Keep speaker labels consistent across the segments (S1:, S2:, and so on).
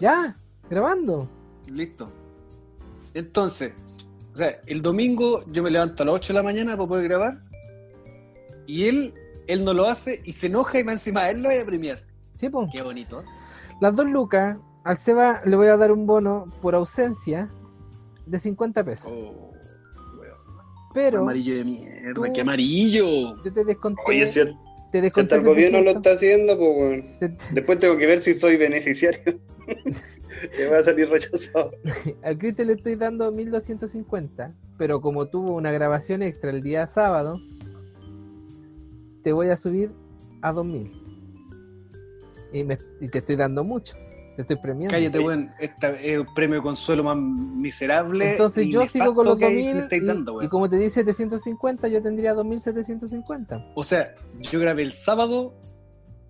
S1: Ya, grabando.
S2: Listo. Entonces, o sea, el domingo yo me levanto a las 8 de la mañana para poder grabar. Y él, él no lo hace y se enoja y más encima él lo va a premiar.
S1: Sí, po.
S2: Qué bonito.
S1: Las dos lucas, al Seba le voy a dar un bono por ausencia de 50 pesos.
S2: Oh, weón.
S1: Pero
S2: amarillo de mierda,
S1: tú-
S2: qué amarillo.
S1: yo te desconté.
S3: Oye, si, el-
S1: te desconté
S3: hasta el gobierno lo
S1: 700.
S3: está haciendo, pues weón.
S1: Te- te-
S3: Después tengo que ver si soy beneficiario. que va a salir rechazado.
S1: al Cristian le estoy dando 1250, pero como tuvo una grabación extra el día sábado, te voy a subir a 2000. Y, me- y te estoy dando mucho. Te estoy premiando.
S2: Cállate, weón. Este es un premio de consuelo más miserable.
S1: Entonces yo sigo con los
S2: que me
S1: 2000
S2: estáis
S1: y,
S2: dando,
S1: y como te di 750, yo tendría 2750.
S2: O sea, yo grabé el sábado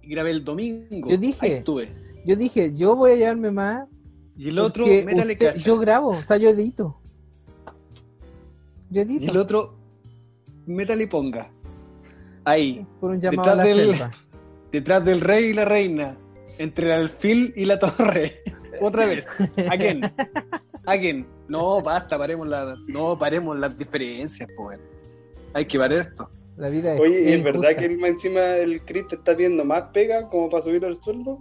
S2: y grabé el domingo.
S1: Yo dije-
S2: Ahí estuve.
S1: Yo dije, yo voy a llevarme más.
S2: Y el otro, métale
S1: usted-
S2: cacha.
S1: yo grabo, o sea, yo edito. Yo
S2: Y
S1: edito.
S2: el otro, métale y ponga. Ahí,
S1: por un llamado a la
S2: detrás del-
S1: selva.
S2: detrás del rey y la reina. Entre el alfil y la torre. Otra vez. ¿A quién? ¿A quién? No, basta, paremos la, no, paremos las diferencias, pues. Hay que parar esto.
S1: La vida es,
S3: Oye, ¿y
S1: es
S3: verdad que el- encima el Chris te está viendo más pega como para subir el sueldo?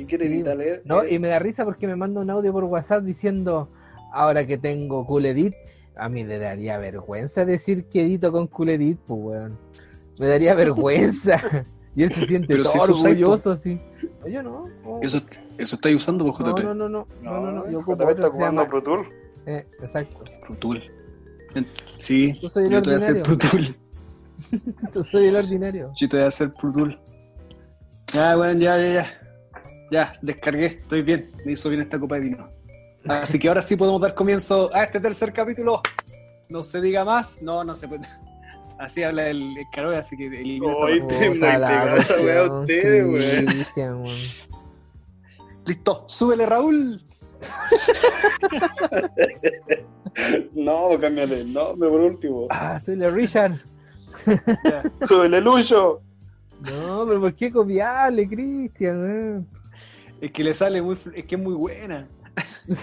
S3: ¿Qué quiere
S1: Sí,
S3: evitarle?
S1: No, y me da risa porque me manda un audio por WhatsApp diciendo, ahora que tengo Cool Edit, a mí le daría vergüenza decir que edito con Cool Edit, pues, weón. Me daría vergüenza. y él se siente todo
S2: si
S1: orgulloso, así. Yo no. no.
S2: Eso, eso estáis usando por
S1: no,
S2: JP.
S1: no, no, no, no, no, no, yo
S3: JP está
S1: llama-
S3: Pro Tool.
S1: Eh, exacto.
S2: Pro Tool. Sí,
S1: Yo soy el
S2: yo te voy a hacer. Pro Tool.
S1: Yo soy el ordinario.
S2: Yo te voy a hacer Pro Tool. Ya, weón, ya, ya, ya. Ya, descargué, estoy bien. Me hizo bien esta copa de vino. Así que ahora sí podemos dar comienzo a este tercer capítulo. No se diga más. No, no se puede. Así habla el, el Caroe, así que
S1: la cuestión,
S3: ustedes, weón.
S1: Cristian, weón.
S2: Listo, súbele Raúl.
S3: No, cámbiale el nombre por último.
S1: Ah, soy el Richard.
S3: ¡Súbele Lucho!
S1: No, pero ¿por qué copiarle, Cristian?
S2: Es que le sale muy, es que es muy buena.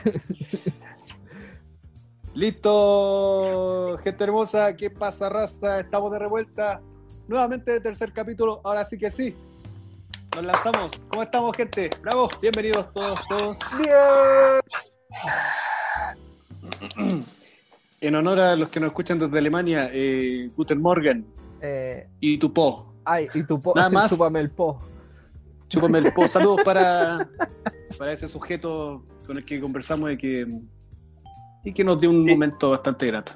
S2: Listo, gente hermosa, ¿qué pasa, raza? Estamos de revuelta. Nuevamente de tercer capítulo, ahora sí que sí. Nos lanzamos. ¿Cómo estamos, gente? Bravo, bienvenidos todos, todos. En honor a los que nos escuchan desde Alemania, eh, Guten Morgen
S1: Eh,
S2: y tu po.
S1: ay, y tu po,
S2: Nada más.
S1: chúpame el po.
S2: Chúpame el po. Saludos para, para ese sujeto con el que conversamos y que, y que nos dio un
S3: Sí.
S2: momento bastante grato.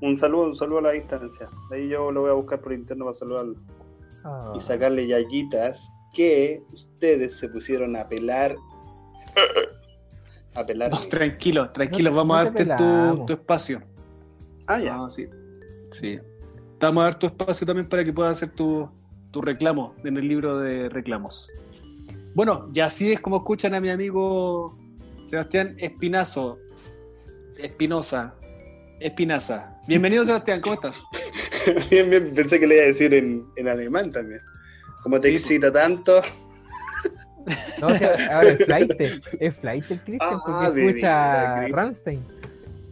S3: Un saludo, un saludo a la distancia. Ahí yo lo voy a buscar por interno para saludarlo.
S1: Ah.
S3: Y sacarle yayitas que ustedes se pusieron a pelar. A pelar.
S2: No, tranquilo, tranquilo,
S1: No
S2: vamos a
S1: no
S2: darte tu, tu espacio.
S3: Ah, ya.
S2: Ah, sí. Sí. Te Vamos a dar tu espacio también para que puedas hacer tu, tu reclamo en el libro de reclamos. Bueno, y así es como escuchan a mi amigo Sebastián Espinazo. Espinosa. Espinaza. Bienvenido, Sebastián, ¿cómo estás?
S3: Bien, bien, pensé que le iba a decir en, en alemán también. Como te
S2: Sí,
S3: excita tanto.
S1: No, o sea, ahora es flight. Es flight el Cristian
S3: Ah,
S1: porque
S3: de
S1: escucha. Rammstein.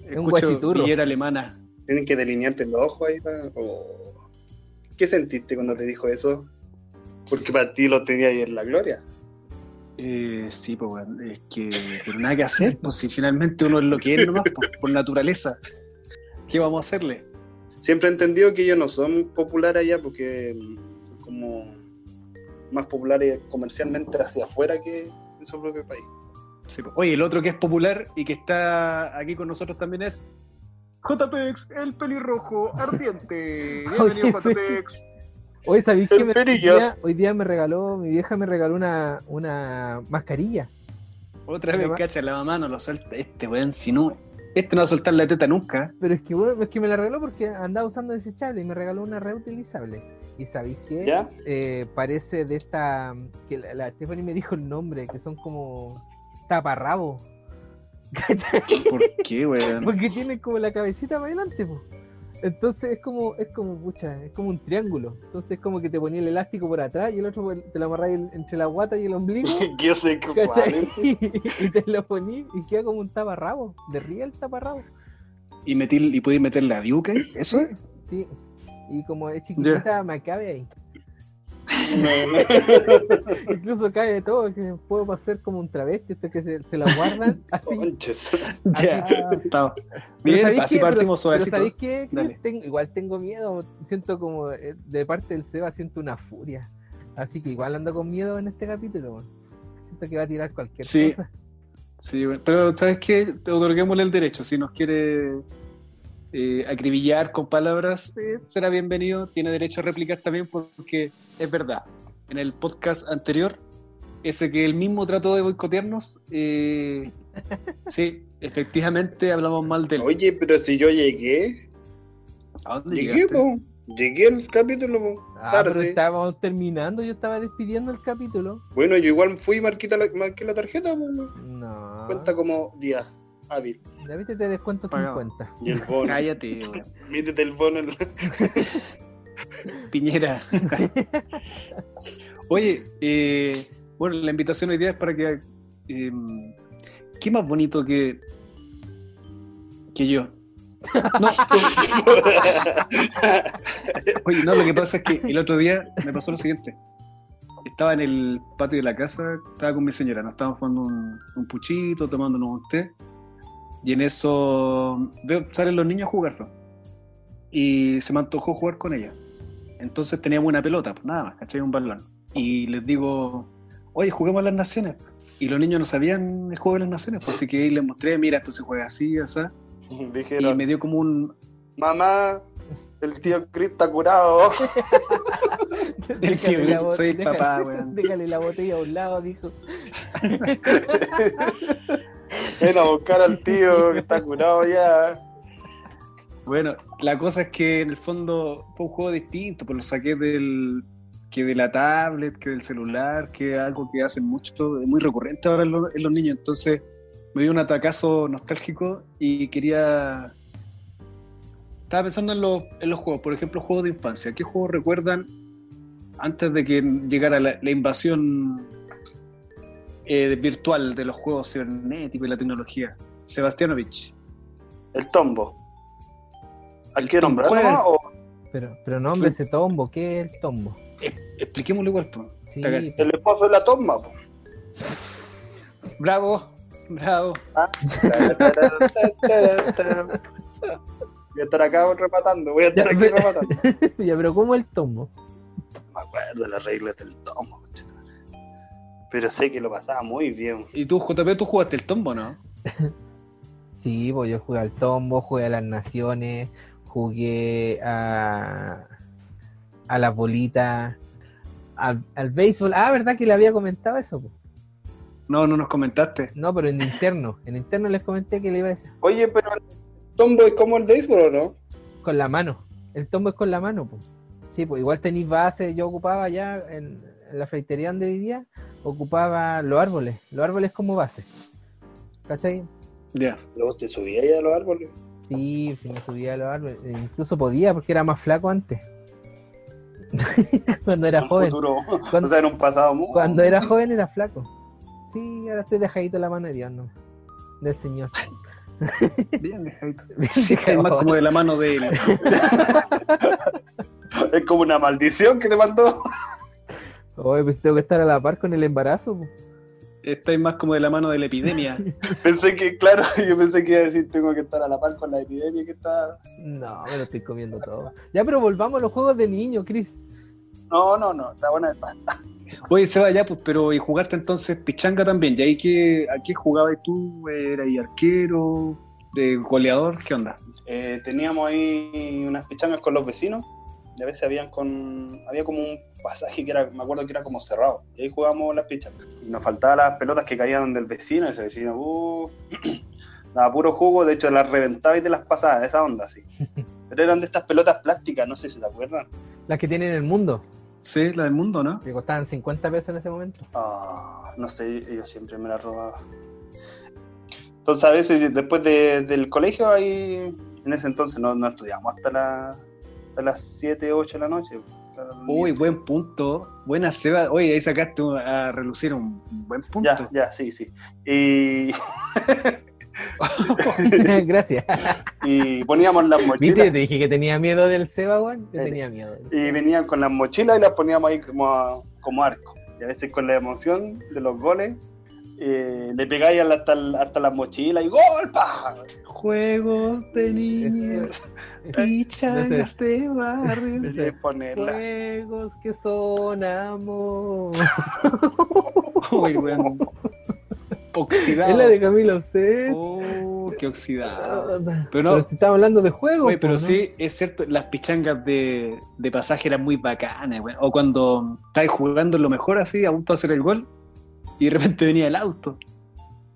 S1: Es un guachiturro.
S2: Alemana.
S3: Tienen que delinearte los ojos ahí. pa- o- ¿Qué sentiste cuando te dijo eso? Porque para ti lo tenía ahí en la gloria.
S2: Eh, sí, pues, weón, es que pero nada que hacer, pues si finalmente uno es lo que es nomás, por, por naturaleza. ¿Qué vamos a hacerle?
S3: Siempre he entendido que ellos no son populares allá porque mm, son como más populares comercialmente hacia afuera que en su propio país.
S2: Sí, pues. Oye, el otro que es popular y que está aquí con nosotros también es JPEX, el pelirrojo ardiente. Bienvenido,
S1: Oye,
S2: JPEX.
S1: Hoy sabéis que me- hoy, día, hoy día me regaló, mi vieja me regaló una, una mascarilla.
S2: Otra vez,
S1: mamá-
S2: cacha, la mamá no lo suelta. Este weón, si no, este no va a soltar la teta nunca.
S1: Pero es que, bueno, es que me la regaló porque andaba usando desechable y me regaló una reutilizable. ¿Y sabéis qué?
S3: ¿Ya?
S1: Eh, parece de esta. que la, la Stephanie me dijo el nombre, que son como taparrabo. ¿Cachai?
S2: ¿Por qué, weón?
S1: Porque tiene como la cabecita para adelante, po. Entonces es como, es como, pucha, es como un triángulo. Entonces es como que te ponía el elástico por atrás y el otro te lo amarráis el- entre la guata y el ombligo.
S3: yo sé que
S1: ¿Cachai? y te lo poní y queda como un taparrabo. De riel taparrabo.
S2: Y, metí, y podéis meterle a Duke ahí, ¿eso es?
S1: Sí. Y como es chiquitita, me cabe ahí. Incluso cae de todo, que puedo pasar como un travesti, esto que se, se la guardan así.
S2: Ya.
S1: Pero
S2: Bien,
S1: ¿sabéis
S2: así
S1: qué? Pero-
S2: partimos
S1: pero,
S2: suavecitos.
S1: ¿sabéis qué. Tengo- igual tengo miedo, siento como eh, de parte del Seba siento una furia. Así que igual ando con miedo en este capítulo. Siento que va a tirar cualquier
S2: Sí.
S1: cosa.
S2: Sí, bueno, pero ¿sabes qué? Otorguémosle el derecho. Si nos quiere eh, acribillar con palabras, eh, será bienvenido. Tiene derecho a replicar también porque es verdad. En el podcast anterior, ese que él mismo trató de boicotearnos, eh, sí, efectivamente hablamos mal de él.
S3: Oye, pero si yo llegué,
S2: ¿A dónde
S3: llegué. Llegué al capítulo.
S1: Ah, pero
S3: tarde.
S1: estábamos terminando, yo estaba despidiendo el capítulo.
S3: Bueno, yo igual fui y marqué la, marqué la tarjeta.
S1: No.
S3: Cuenta como día hábil.
S1: Ya viste, te descuento
S2: Pagado.
S1: 50.
S3: Y el bono.
S2: Cállate, weón.
S3: Métete el bono. en la-
S2: Piñera. Oye, eh, bueno, la invitación hoy día es para que. eh, ¿Qué más bonito que. que yo? No, oye, no, lo que pasa es que el otro día me pasó lo siguiente. Estaba en el patio de la casa, estaba con mi señora, nos estábamos jugando un, un puchito, tomándonos un té. Y en eso veo, salen los niños a jugarlo. Y se me antojó jugar con ella. Entonces teníamos una pelota, pues nada más, ¿cachai? Un balón. Y les digo, oye, juguemos a las naciones. Y los niños no sabían el juego de las naciones, pues así que ahí les mostré, mira, esto se juega así, así. Y
S3: Dijeron,
S2: me dio como un.
S3: mamá, el tío Chris está curado.
S2: El tío Chris, soy
S1: déjale-
S2: papá, weón.
S1: Déjale la botella a un lado, dijo.
S3: Ven a buscar al tío que está curado ya.
S2: Bueno, la cosa es que en el fondo fue un juego distinto, pues lo saqué del. que de la tablet, que del celular, que algo que hacen mucho, es muy recurrente ahora en, lo- en los niños. Entonces me dio un atacazo nostálgico y quería. Estaba pensando en, los- juegos, por ejemplo, juegos de infancia. ¿Qué juegos recuerdan antes de que llegara la invasión eh, virtual de los juegos cibernéticos y la tecnología? Sebastianovich.
S3: El tombo. ¿Hay que
S2: tombo.
S3: nombrarlo
S2: ¿Cuál
S3: más o
S1: Pero, pero no, hombre, ese tombo, ¿qué es el tombo?
S2: Expliquémoslo igual, pues.
S1: Sí,
S3: el esposo de la tomba? po?
S2: Bravo, bravo.
S3: Ah. Voy a estar acá rematando, voy a estar
S1: Ya,
S3: aquí
S1: pero-
S3: rematando.
S1: ya, pero ¿cómo el tombo?
S3: No me acuerdo las reglas del tombo. conchetumare. Pero sé que lo pasaba muy bien.
S2: ¿Y tú, JP, tú jugaste el tombo, no?
S1: Sí, pues yo jugué al tombo, jugué a las naciones, jugué a, a las bolitas, al, al béisbol. Ah, ¿verdad que le había comentado eso? po?
S2: No, no nos comentaste.
S1: No, pero en interno. En interno les comenté que le iba a decir
S3: Oye, pero el tombo es como el béisbol, ¿o no?
S1: con la mano. El tombo es con la mano, pues. Sí, pues igual tenéis base. Yo ocupaba ya en, en la freitería donde vivía, ocupaba los árboles. Los árboles como base. ¿Cachai?
S2: Ya.
S3: Luego te subías ahí a los árboles.
S1: Sí, sí me subía a los árboles. E incluso podía porque era más flaco antes. Cuando era
S3: un
S1: joven.
S3: futuro,
S1: Cuando-
S3: o sea, en un pasado muy.
S1: Cuando era joven era flaco. Sí, ahora estoy dejadito la mano de Dios, ¿no? Del Señor.
S2: Bien, dejadito.
S1: Bien
S2: Sí, es más como de la mano de él.
S3: Es como una maldición que te mandó.
S1: Oye, pues tengo que estar a la par con el embarazo. po.
S2: Estáis más como de la mano de la epidemia.
S3: Pensé que, claro, yo pensé que iba a decir tengo que estar a la par con la epidemia que está.
S1: No, me lo estoy comiendo todo. Ya, pero volvamos a los juegos de niño, Chris.
S3: No, no, no, está buena esta.
S2: Oye, se va ya, pues, pero y jugaste entonces pichanga también. ¿Y ahí qué, a qué jugabas tú? ¿Eras ahí arquero? ¿De goleador? ¿Qué onda?
S3: Eh, teníamos ahí unas pichangas con los vecinos. Y a veces habían con. Había como un pasaje que era, me acuerdo que era como cerrado. Y ahí jugábamos las pichangas. Y nos faltaban las pelotas que caían del vecino. Ese vecino, uh, daba puro jugo. De hecho, las reventaba y te las pasaba, esa onda, sí. Pero eran de estas pelotas plásticas, no sé si se acuerdan.
S1: Las que tienen en el mundo.
S2: Sí, la del mundo, ¿no?
S1: Que costaban 50 pesos en ese momento.
S3: Ah, no sé, ellos siempre me la robaban. Entonces a veces después de- del colegio ahí En ese entonces no, no estudiamos hasta, la, hasta las 7, 8 de la noche.
S2: Uy, buen punto. Buena Seba. Oye, ahí sacaste a relucir un buen punto.
S3: Ya, ya, sí, sí. Y,
S1: Gracias.
S3: y poníamos las
S1: Viste,
S3: mochilas.
S1: te dije que tenía miedo del Seba, weón. Yo
S3: Eh,
S1: tenía miedo.
S3: Y venían con las mochilas y las poníamos ahí como, como arco. Y a veces con la emoción de los goles, eh, le pegáis hasta, hasta las mochilas y ¡gol! ¡pa!
S2: Juegos de niños, pichangas de barrio.
S3: Y ponerla.
S1: Juegos que son amor.
S2: Uy. Oxidado.
S1: Es la de Camilo C.
S2: Oh, qué oxidado.
S1: Pero,
S2: Pero no-
S1: si estamos hablando de juegos.
S2: Pero
S1: ¿no?
S2: sí, es cierto, las pichangas de, de pasaje eran muy bacanas. O cuando estáis jugando lo mejor así, a punto de hacer el gol, y de repente venía el auto.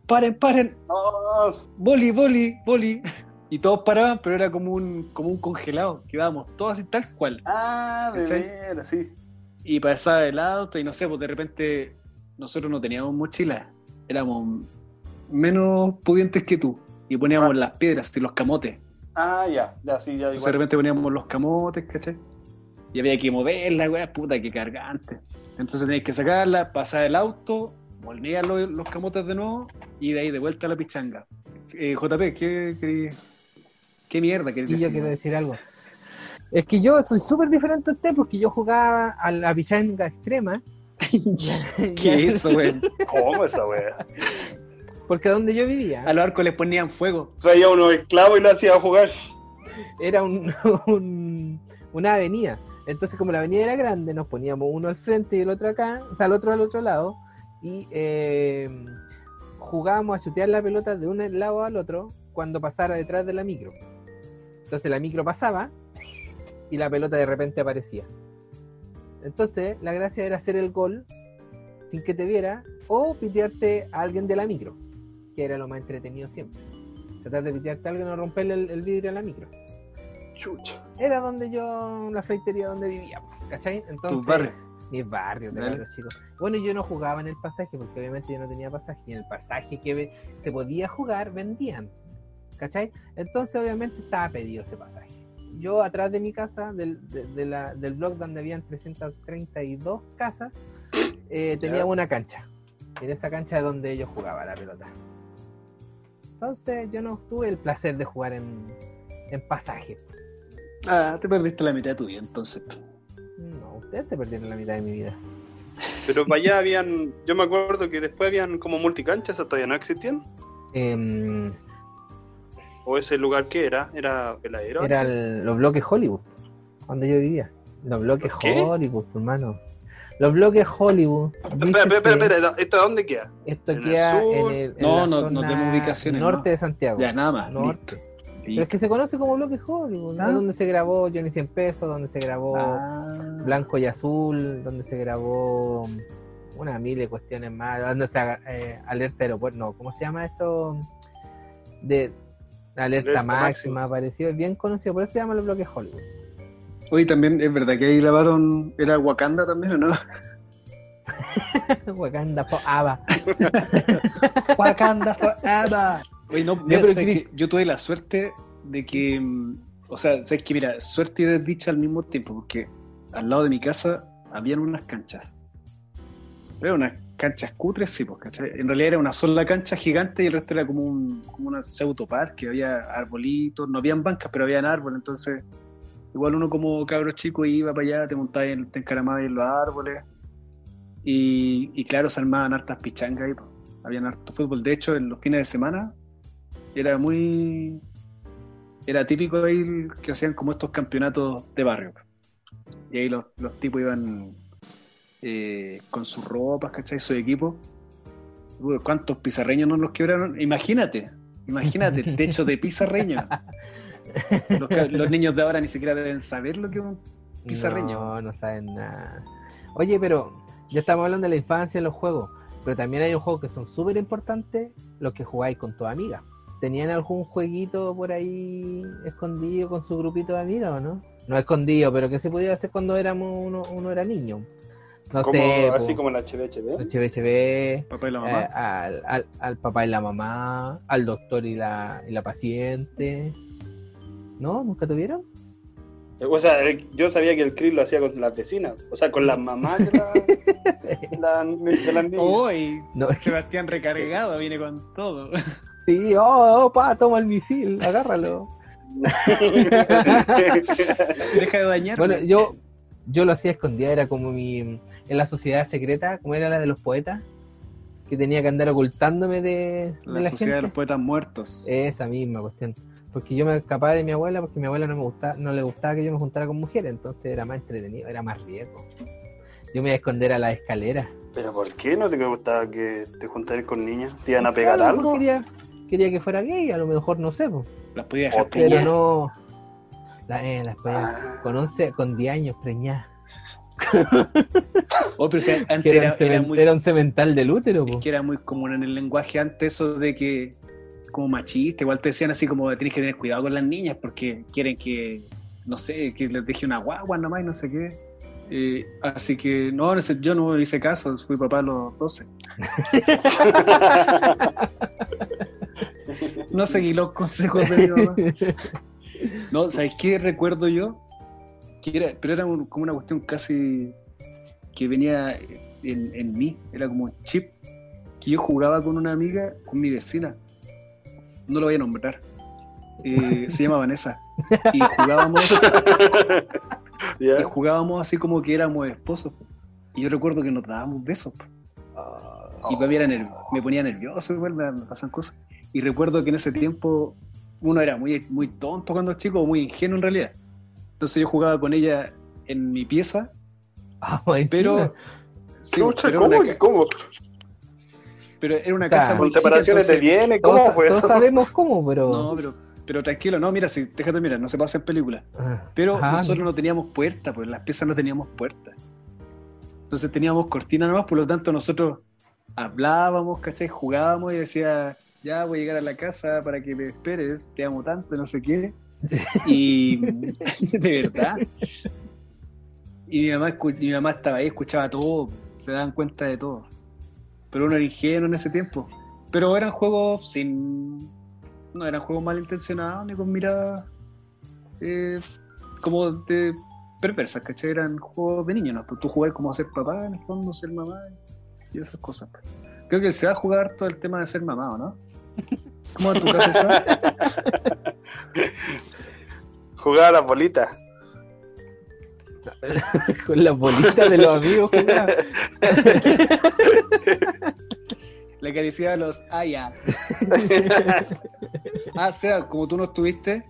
S2: Paren, paren,
S3: No,
S2: boli, boli, boli. Y todos paraban, pero era como un, como un congelado. Quedábamos todos así tal cual.
S3: ah, de veras, sí.
S2: Y pasaba el auto y no sé, pues de repente nosotros no teníamos mochilas. Éramos menos pudientes que tú. Y poníamos
S3: Ah.
S2: las piedras y los camotes.
S3: Ah, ya, ya, sí, ya.
S2: Entonces de repente poníamos los camotes, ¿cachai? Y había que moverla, weá, puta, qué cargante. Entonces teníais que sacarla, pasar el auto, volvían los, los camotes de nuevo y de ahí de vuelta a la pichanga. Eh, JP, ¿qué, qué, qué mierda querés
S1: Y yo
S2: decir,
S1: quiero decir algo. Es que yo soy súper diferente a usted porque yo jugaba a la pichanga extrema.
S2: ¿Qué es eso, weón?
S3: ¿Cómo esa wea?
S1: Porque donde yo vivía
S2: A los arcos les ponían fuego.
S3: Traía unos esclavos y lo hacía jugar.
S1: era un, un- una avenida. Entonces, como la avenida era grande, nos poníamos uno al frente y el otro acá, o sea, el otro al otro lado, y eh, jugábamos a chutear la pelota de un lado al otro cuando pasara detrás de la micro. Entonces la micro pasaba y la pelota de repente aparecía. Entonces, la gracia era hacer el gol sin que te viera o pitearte a alguien de la micro, que era lo más entretenido siempre. Tratar de pitearte a alguien o romperle el, el vidrio a la micro
S3: Chucha.
S1: era donde yo, la freitería donde vivía, ¿cachai? Entonces. Mis barrios de cabros chicos. Bueno, yo no jugaba en el pasaje porque obviamente yo no tenía pasaje y en el pasaje que se podía jugar vendían, ¿cachai? Entonces obviamente estaba pedido ese pasaje. Yo atrás de mi casa, del, de- de la- del blog donde habían 332 casas, eh, tenía una cancha. En esa cancha es donde yo jugaba la pelota. Entonces yo no tuve el placer de jugar en, en pasaje.
S2: Ah, te perdiste la mitad de tu vida entonces.
S1: Ustedes se perdieron la mitad de mi vida.
S3: Pero para allá habían. Yo me acuerdo que después habían como multicanchas, ¿o todavía no existían?
S1: Em,
S3: ¿O ese lugar qué era? ¿Era heladero?
S1: era el- los bloques Hollywood, donde yo vivía. Los bloques. Hollywood, hermano. Los bloques Hollywood.
S3: Espera, espera, espera, ¿esto dónde queda?
S1: Esto
S3: ¿En el
S1: queda en, el, en
S2: No,
S1: la
S2: no,
S1: zona
S2: no demos ubicaciones,
S1: norte
S2: no.
S1: de Santiago.
S2: Ya, nada más.
S1: Norte.
S2: Listo.
S1: Pero es que se conoce como bloques Hollywood, ¿no?
S2: Ah.
S1: Donde se grabó Johnny 100 pesos, donde se grabó
S2: Ah.
S1: Blanco y Azul, donde se grabó una mil de cuestiones más, donde se eh, alerta aeropuerto, no, ¿cómo se llama esto? De alerta,
S3: Alerta
S1: máxima,
S3: máxima.
S1: apareció, es bien conocido, por eso se llama los bloques Hollywood.
S2: Oye, también es verdad que ahí grabaron. ¿Era Wakanda también o no?
S1: Wakanda forever.
S2: Wakanda forever. Oye, no, yo tuve la suerte de que. mm, O sea, sabes que, mira, suerte y desdicha al mismo tiempo, porque al lado de mi casa habían unas canchas. Pero unas canchas cutres, sí, pues, ¿cachai? En realidad era una sola cancha gigante y el resto era como un como una pseudo parque, había arbolitos, no habían bancas, pero habían árboles, entonces igual uno como cabro chico iba para allá, te montabas, en, te encaramabas en los árboles y, y claro, se armaban hartas pichangas ahí, pues. habían harto fútbol, de hecho en los fines de semana era muy era típico ahí que hacían como estos campeonatos de barrio y ahí los, los tipos iban eh, con sus ropas, ¿cachai? Su equipo. Uy, ¿Cuántos pizarreños no los quebraron? Imagínate, imagínate, el techo de pizarreño. Los, niños de ahora ni siquiera deben saber lo que es un Pizarreño.
S1: No, no saben nada. Oye, pero ya estamos hablando de la infancia y los juegos, pero también hay un juego que son súper importantes, los que jugáis con tus amigas. ¿Tenían algún jueguito por ahí escondido con su grupito de amigas o no? No escondido, pero que se podía hacer cuando éramos uno, uno era niño. No
S3: Como,
S1: sé,
S3: así
S1: po,
S3: como la HBHB.
S1: el HBHB,
S2: papá y la
S1: eh,
S2: mamá.
S1: al, al- al papá y la mamá, al doctor y la, y la paciente. ¿No? ¿Nunca tuvieron?
S3: O sea, el- yo sabía que el Chris lo hacía con las vecinas, o sea, con las mamás de, la- la- de las niñas.
S2: Uy,
S1: No,
S2: Sebastián recargado, viene con todo.
S1: sí, oh, oh, pa, toma el misil, agárralo.
S2: Deja de dañarme.
S1: Bueno, yo, yo lo hacía escondida, era como mi. En la sociedad secreta, como era la de los poetas, que tenía que andar ocultándome de, de
S2: la, sociedad de los poetas muertos.
S1: Esa misma cuestión. Porque yo me escapaba de mi abuela porque mi abuela no me gustaba, no le gustaba que yo me juntara con mujeres, entonces era más entretenido, era más riesgo. Yo me iba a esconder a la escalera.
S3: ¿Pero por qué no te gustaba que te juntaras con niñas? ¿Te iban a pegar
S1: Claro,
S3: algo?
S1: Quería, quería que fuera gay, a lo mejor no sé, po,
S2: Las podía dejar
S1: pero no. La, eh, las podía-
S3: Ah,
S1: con 11, con 10 años preñada.
S2: Oh, pero si antes
S1: Que era,
S2: era,
S1: un cemen-
S2: era muy,
S1: era un cemental del útero, po.
S2: es que era muy común en el lenguaje antes eso de que como machista, igual te decían así como tienes que tener cuidado con las niñas porque quieren que, no sé, que les deje una guagua nomás y no sé qué. Eh, así que no, no sé, yo no hice caso, fui papá a los 12. No seguí los consejos de mi mamá. No, ¿sabes qué recuerdo yo? Que era, pero era un- como una cuestión casi que venía en, en mí, era como un chip que yo jugaba con una amiga, con mi vecina, no lo voy a nombrar, Eh, se llama Vanessa, y jugábamos, y jugábamos así como que éramos esposos, y yo recuerdo que nos dábamos besos, y para mí era nerv- me ponía nervioso, igual me pasan cosas, y recuerdo que en ese tiempo uno era muy, muy tonto cuando chico, muy ingenuo en realidad, entonces yo jugaba con ella en mi pieza,
S1: Ah,
S2: pero... sí, pero, era
S3: ¿cómo?
S2: una,
S3: ¿Cómo?
S2: pero era una
S1: O sea,
S2: casa muy
S3: ¿Con
S2: chica,
S3: separaciones de bienes?
S1: todos,
S3: ¿Cómo fue
S1: todos
S3: eso?
S1: sabemos cómo, pero.
S2: No, pero, pero tranquilo, no, mira, si, déjate mirar, no se pasa en película.
S1: Ah,
S2: Pero
S1: ajá,
S2: nosotros no teníamos puerta, pues en las piezas no teníamos puerta. Entonces teníamos cortina nomás, por lo tanto nosotros hablábamos, ¿cachai? Jugábamos y decía, ya voy a llegar a la casa para que me esperes, te amo tanto, no sé qué. Y de verdad. Y mi mamá, mi mamá estaba ahí, escuchaba todo, se daban cuenta de todo. Pero uno era ingenuo en ese tiempo. Pero eran juegos sin. No eran juegos malintencionados ni con miradas eh, como de perversas, ¿cachai? Eran juegos de niños, ¿no? Pues tú jugás como ser papá, en el fondo, ser mamá y esas cosas. Creo que se va a jugar todo el tema de ser mamá, ¿o no? ¿Cómo en tu va?
S3: Jugaba a las bolitas.
S1: Con las bolitas de los amigos jugaba.
S2: Le acariciaba los Aya. Ah, sea, como tú no estuviste,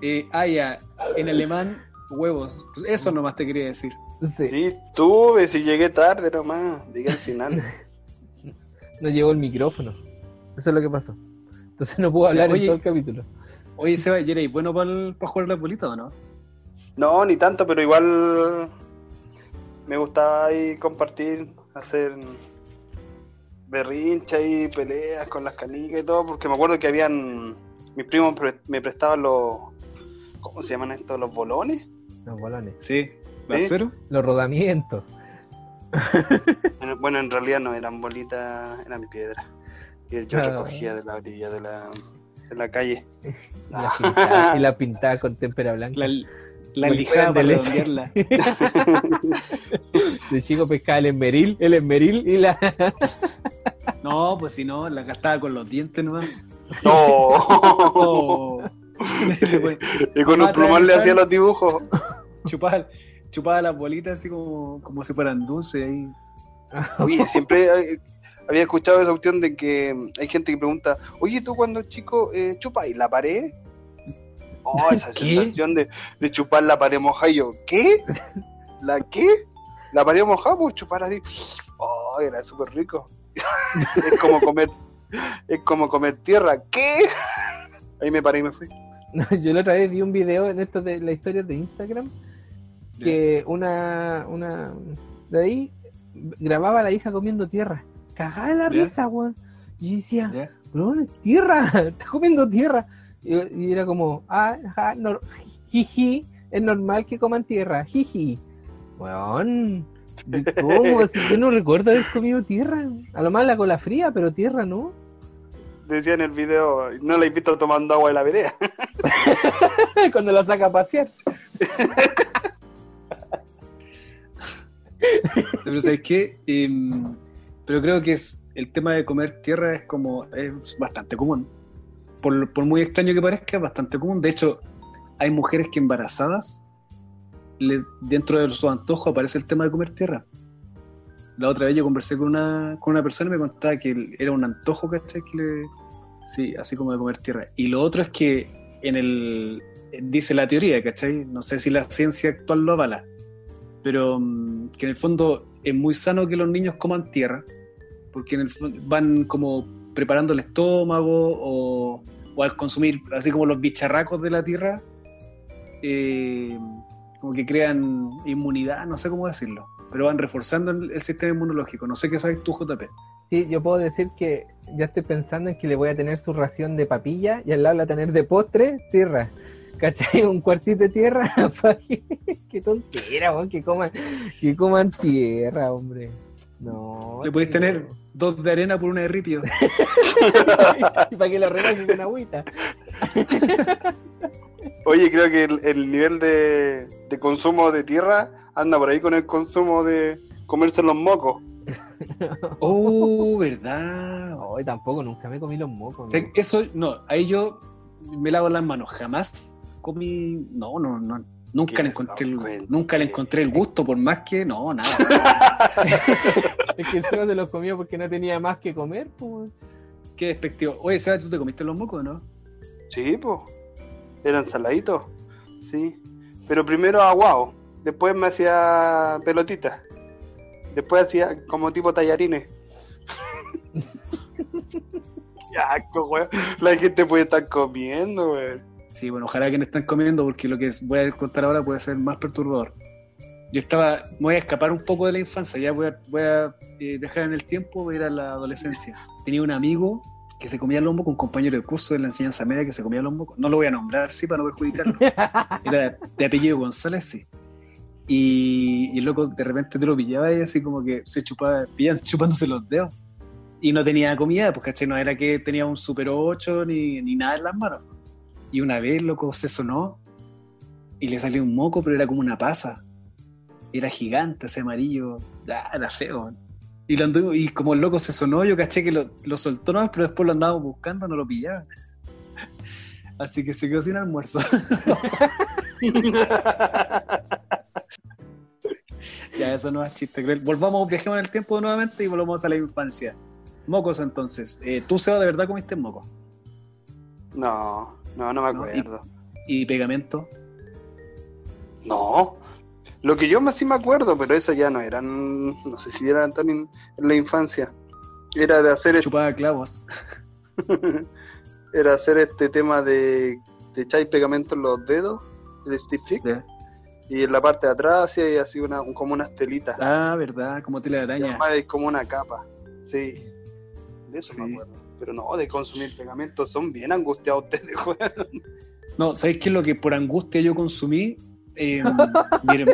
S2: eh, Aya, en alemán, huevos. Pues eso nomás te quería decir.
S1: Sí,
S3: Sí, tuve, si llegué tarde nomás. Llegué al final.
S1: no llegó el micrófono. Eso es lo que pasó. Entonces no puedo hablar
S2: Oye.
S1: en todo el capítulo.
S2: Oye, Seba, ¿y eres bueno para jugar la bolita o no?
S3: No, ni tanto, pero igual me gustaba ahí compartir, hacer berrincha y peleas con las canicas y todo, porque me acuerdo que habían, mis primos pre- me prestaban los, ¿cómo se llaman estos? Los bolones.
S1: Los balones.
S2: Sí.
S3: ¿Sí?
S2: cero?
S1: Los rodamientos.
S3: Bueno, en realidad no eran bolitas, eran piedras. Que yo
S1: Ah.
S3: recogía de la orilla de la, de la calle.
S1: Y las pintadas con témpera blanca.
S2: La, la lijada
S1: de leche. De chico pescaba el esmeril, el esmeril y la.
S2: No, pues si no, la gastaba con los dientes nomás.
S3: ¡No!
S2: Oh.
S3: Y con un plumón le
S2: ¿traes
S3: hacía los dibujos.
S2: chupaba, chupaba las bolitas así como, como si fueran dulces ahí.
S3: Oye, siempre hay- había escuchado esa opción de que hay gente que pregunta, oye, tú cuando chico eh, chupas y la pared. Oh, esa
S2: ¿Qué?
S3: sensación de, de chupar la pared mojada. Y yo, ¿qué? ¿La qué? La pared mojada, pues chupar así. Oh, era súper rico. es como comer, es como comer tierra. ¿Qué? Ahí me paré y me fui.
S1: Yo la otra vez vi un video en esto de la historia de Instagram que una, una de ahí grababa a la hija comiendo tierra. Cagada de la risa, weón. Y yo decía,
S2: ¿Ya?
S1: bro, es tierra, está comiendo tierra. Y, y era como, ah, ajá, no, jiji, es normal que coman tierra, jiji. Weón, ¿y ¿cómo? Si yo no recuerdo haber comido tierra. A lo más la cola fría, pero tierra no.
S3: decía en el video, no la he visto tomando agua de la vereda.
S1: Cuando la saca a pasear.
S2: Pero ¿sabes qué? Em, pero creo que es el tema de comer tierra es como es bastante común. Por, por muy extraño que parezca, es bastante común. De hecho, hay mujeres que embarazadas, le- dentro de sus antojos aparece el tema de comer tierra. La otra vez yo conversé con una, con una persona y me contaba que era un antojo, ¿cachai? Que le- sí, así como de comer tierra. Y lo otro es que en el, dice la teoría, ¿cachai? No sé si la ciencia actual lo avala, pero mm, que en el fondo es muy sano que los niños coman tierra, porque en el van como preparando el estómago o, al consumir, así como los bicharracos de la tierra, eh, como que crean inmunidad, no sé cómo decirlo, pero van reforzando el, sistema inmunológico. No sé qué sabes tú, JP.
S1: Sí, yo puedo decir que ya estoy pensando en que le voy a tener su ración de papilla y al lado le voy a tener de postre tierra. ¿Cachai? Un cuartito de tierra. Qué tontera, weón, que coman, que coman tierra, hombre. No.
S2: Le podéis tener dos de arena por una de ripio.
S1: y para que lo rebaje con agüita.
S3: Oye, creo que el, el nivel de, de consumo de tierra anda por ahí con el consumo de comerse los mocos.
S2: Oh, ¿verdad?
S1: Hoy tampoco, nunca me comí los mocos.
S2: O sea,
S1: ¿no?
S2: eso, no, ahí yo me lavo las manos. Jamás comí. No, no, no. Nunca le encontré el,
S3: el-
S2: nunca le encontré el gusto, por más que. No, nada.
S1: Es que el se los comió porque no tenía más que comer, pues.
S2: Qué despectivo. Oye, Seba, ¿tú te comiste los mocos, no?
S3: Sí, pues. Eran saladitos. Sí. Pero primero aguado. Después me hacía pelotitas. Después hacía como tipo tallarines. Qué asco, weón. La gente puede estar comiendo, weón.
S2: Sí, bueno, ojalá que no estén comiendo, porque lo que voy a contar ahora puede ser más perturbador. Yo estaba, me voy a escapar un poco de la infancia, ya voy a, voy a eh, dejar en el tiempo, voy a ir a la adolescencia. Tenía un amigo que se comía lomo con un compañero de curso de la enseñanza media que se comía lomo. No lo voy a nombrar, sí, para no perjudicarlo. Era de, apellido González, sí. Y, y el loco de repente te lo pillaba y así como que se chupaba, pillan chupándose los dedos. Y no tenía comida, pues caché, no era que tenía un Super 8 ni, ni nada en las manos. Y una vez, loco, se sonó y le salió un moco, pero era como una pasa. Era gigante, ese amarillo. Ah, era feo. Y, como el loco se sonó, yo caché que lo, lo soltó nomás, pero después lo andábamos buscando, no lo pillaban. Así que se quedó sin almuerzo. ya, eso no es chiste cruel. Volvamos, viajemos en el tiempo nuevamente y volvamos a la infancia. Mocos entonces. Eh, ¿Tú, Seba, de verdad comiste moco?
S3: No, no, no me acuerdo.
S2: ¿Y pegamento?
S3: No. Lo que yo más sí me acuerdo, pero eso ya no eran, no sé si eran tan en la infancia. Era de hacer este,
S2: Chupaba clavos.
S3: era hacer este tema de, de echar pegamento en los dedos, el fix,
S2: Ya.
S3: y en la parte de atrás hacía así una, un- como unas telitas.
S2: Ah, verdad, como
S3: Y
S2: telaraña.
S3: además hay como una capa. Sí. De eso me acuerdo. Pero no, de consumir pegamento son bien angustiados ustedes, weón.
S2: No, ¿sabéis qué es lo que por angustia yo consumí? Eh, miren,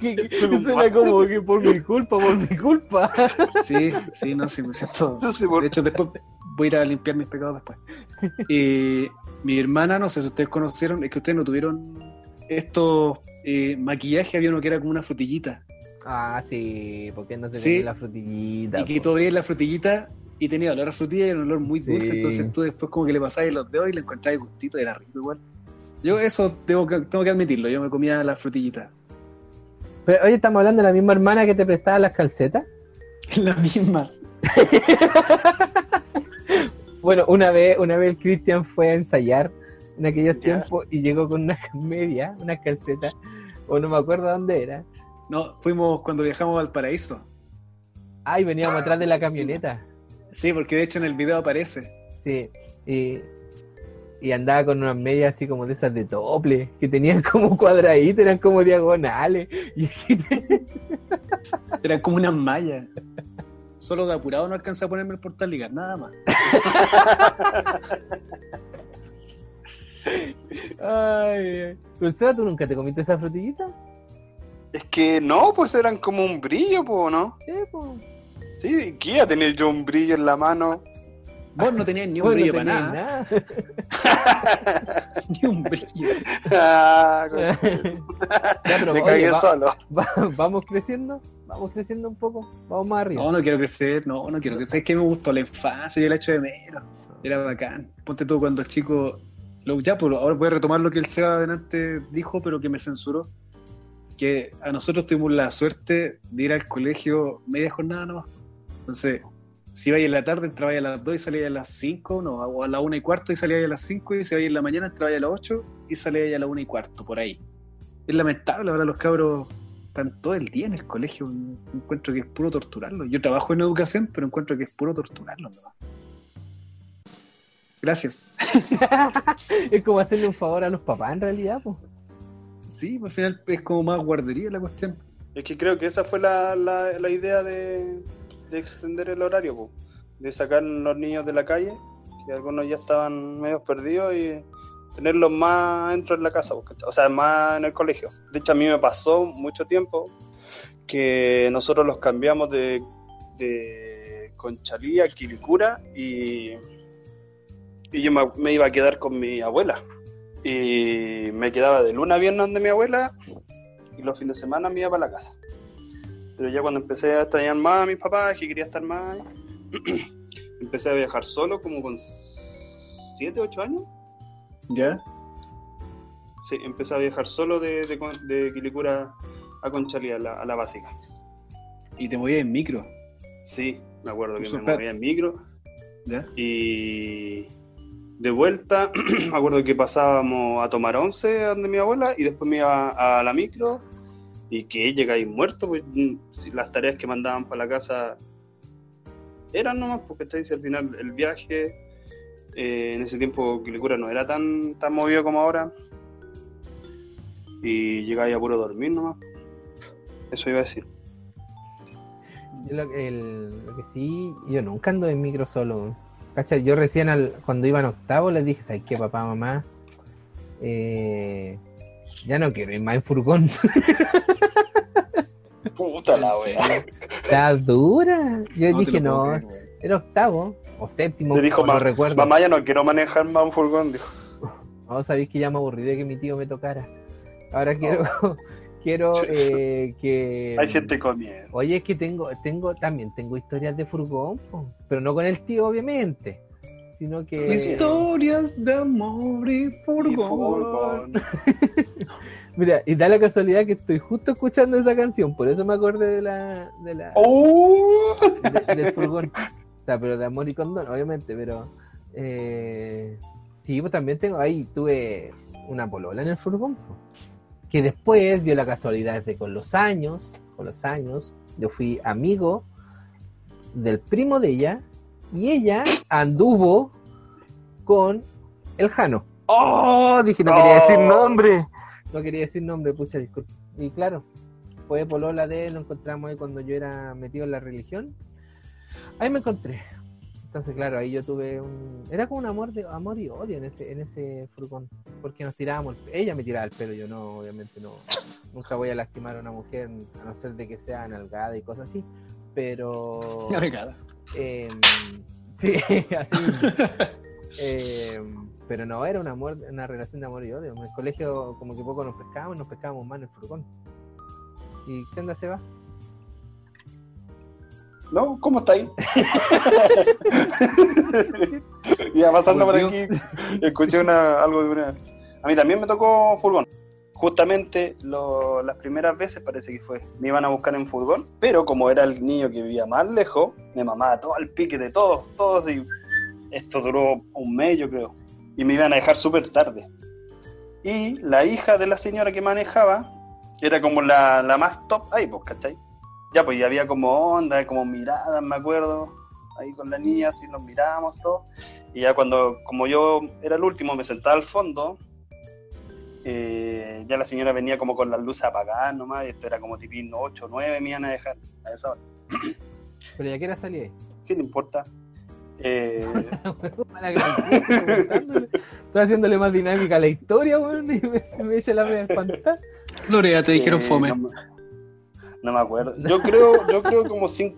S1: que Suena como que por mi culpa, por mi culpa.
S2: sí, sí, no, sí, me siento.
S3: No sé por
S2: De hecho, después voy a ir a limpiar mis pecados después. Eh, mi hermana, no sé si ustedes conocieron, es que ustedes no tuvieron estos eh, maquillajes, había uno que era como una frutillita.
S1: Ah, sí, porque no se
S2: Sí.
S1: come la frutillita.
S2: y que
S1: po?
S2: tú abrías la frutillita y tenía olor a frutilla y un olor muy
S1: Sí.
S2: dulce, entonces tú después como que le pasabas los dedos y le encontrabas gustito era rico igual. Yo eso tengo que, tengo que admitirlo, yo me comía la frutillita.
S1: Pero, oye, estamos hablando de la misma hermana que te prestaba las calcetas.
S2: La misma.
S1: Bueno, una vez, una vez el Cristian fue a ensayar en aquellos tiempos y llegó con unas medias, unas calcetas, o no me acuerdo dónde era.
S2: No, fuimos cuando viajamos al paraíso.
S1: Ay, veníamos atrás de la camioneta.
S2: Sí, porque de hecho en el video aparece.
S1: Sí, y, y andaba con unas medias así como de esas de tople, que tenían como cuadraditos, eran como diagonales. Y
S2: Era como una malla. Solo de apurado no alcanza a ponerme el portal ligar, nada más.
S1: Ay, pero Seba, ¿tú nunca te comiste esa frutillita?
S3: Es que no, pues eran como un brillo, po, ¿no?
S1: Sí, pues.
S3: Sí, ¿qué iba a tener yo un brillo en la mano?
S2: Vos no tenías ni un
S1: no
S2: brillo para nada.
S1: nada.
S2: Ni un brillo.
S3: Ah,
S1: Ya, pero,
S3: Me
S1: oye,
S3: cagué
S1: va-
S3: solo.
S1: va- vamos creciendo, vamos creciendo un poco, vamos más arriba.
S2: No, no quiero crecer, no, no quiero crecer. Es que me gustó la infancia y el hecho de menos. Era bacán. Ponte tú cuando el chico. Lo, ya, pues ahora voy a retomar lo que el Seba adelante dijo, pero que me censuró. Que a nosotros tuvimos la suerte de ir al colegio media jornada nomás. Entonces, si ibas en la tarde, entrabas a las 2 y salías a las 5, no, o a la 1 y cuarto y salías a las 5, y si ibas en la mañana, entrabas a las 8 y salías a la 1 y cuarto, por ahí. Es lamentable, ahora los cabros están todo el día en el colegio. Encuentro que es puro torturarlos. Yo trabajo en educación, pero encuentro que es puro torturarlos. nomás. Gracias.
S1: es como hacerle un favor a los papás en realidad, pues.
S2: Sí, al final es como más guardería la cuestión.
S3: Es que creo que esa fue la, la, la idea de, de extender el horario, de sacar los niños de la calle, que algunos ya estaban medio perdidos, y tenerlos más dentro de la casa, o sea, más en el colegio. De hecho, a mí me pasó mucho tiempo que nosotros los cambiamos de, de Conchalí a Quilicura y, y yo me, me iba a quedar con mi abuela. Y me quedaba de luna a viernes donde mi abuela y los fines de semana me iba para la casa. Pero ya cuando empecé a extrañar más a mis papás, que quería estar más, empecé a viajar solo como con 7, 8 años.
S2: ¿Ya?
S3: Sí, empecé a viajar solo de, de, de Quilicura a Conchalí, a la, a la básica.
S2: Y te movías en micro.
S3: Sí, me acuerdo que me movía en micro
S2: ¿Ya?
S3: y de vuelta, me acuerdo que pasábamos a tomar once donde mi abuela y después me iba a, la micro y que llegáis muerto, pues mm, las tareas que mandaban para la casa eran nomás, porque estáis al final el viaje, eh, en ese tiempo Quilicura no era tan, tan movido como ahora y llegáis a puro dormir nomás. Eso iba a decir.
S1: Lo, el- lo que sí, yo nunca ando en micro solo. ¿Cacha? Yo recién al- cuando iba en octavo les dije, ¿sabes qué, papá, mamá? Eh, ya no quiero ir más en furgón.
S3: Puta la
S2: ¿En
S3: wea.
S1: Está dura. Yo
S2: No
S1: dije, no,
S2: creer,
S1: era octavo o séptimo,
S3: Le dijo,
S1: no
S3: "Ma-
S1: recuerdo.
S3: mamá, ya no quiero manejar más un furgón, dijo.
S1: No, sabéis que ya me aburrí de que mi tío me tocara. Ahora quiero, quiero eh, que.
S3: Hay gente comiendo.
S1: Oye, es que tengo, tengo, también tengo historias de furgón, pero no con el tío, obviamente. Sino que.
S2: Historias de amor y furgón.
S1: Mira, y da la casualidad que estoy justo escuchando esa canción, por eso me acordé de la, de la
S3: ¡Oh!
S1: de- del furgón. O sea, pero de amor y condón, obviamente, pero eh, sí, pues también tengo, ahí tuve una polola en el furgón, que después dio la casualidad de con los años, con los años, yo fui amigo del primo de ella y ella anduvo con el Jano. ¡Oh! Dije, no quería decir
S3: Oh.
S1: nombre. No quería decir nombre, pucha, disculpa. Y claro, fue polola de él, lo encontramos ahí cuando yo era metido en la religión. Ahí me encontré. Entonces, claro, ahí yo tuve un... Era como un amor de amor y odio en ese, en ese furgón. Porque nos tirábamos... el Ella me tiraba el pelo, yo no, obviamente no. Nunca voy a lastimar a una mujer, a no ser de que sea nalgada y cosas así. Pero... Eh, sí, así. Eh, pero no, era un amor, una relación de amor y odio. En el colegio, como que poco nos pescábamos, nos pescábamos más en el furgón. ¿Y qué onda se va?
S3: ¿No? ¿Cómo está ahí? Iba pasando por
S2: Volvió.
S3: aquí, escuché una, algo de una... A mí también me tocó furgón. Justamente lo- las primeras veces parece que fue, me iban a buscar en furgón, pero como era el niño que vivía más lejos, me mamaba todo al pique de todos, todos y esto duró un mes yo creo, y me iban a dejar súper tarde. Y la hija de la señora que manejaba era como la, la más top ahí, pues, ¿cachai? Ya, pues, y había como onda, como miradas, me acuerdo, ahí con la niña, así nos mirábamos todos. Y ya cuando, como yo era el último, me sentaba al fondo, eh, ya la señora venía como con las luces apagadas nomás, y esto era como tipín 8 o 9, me iban a dejar a esa hora.
S1: Pero ya que era salir.
S3: ¿Qué le importa? Eh.
S1: Estoy haciéndole más dinámica a la historia, weón, y me, me echa la media espantar.
S2: Lorea, te dijeron
S3: eh,
S2: fome.
S3: No, me- no me acuerdo. Yo creo, yo creo como 5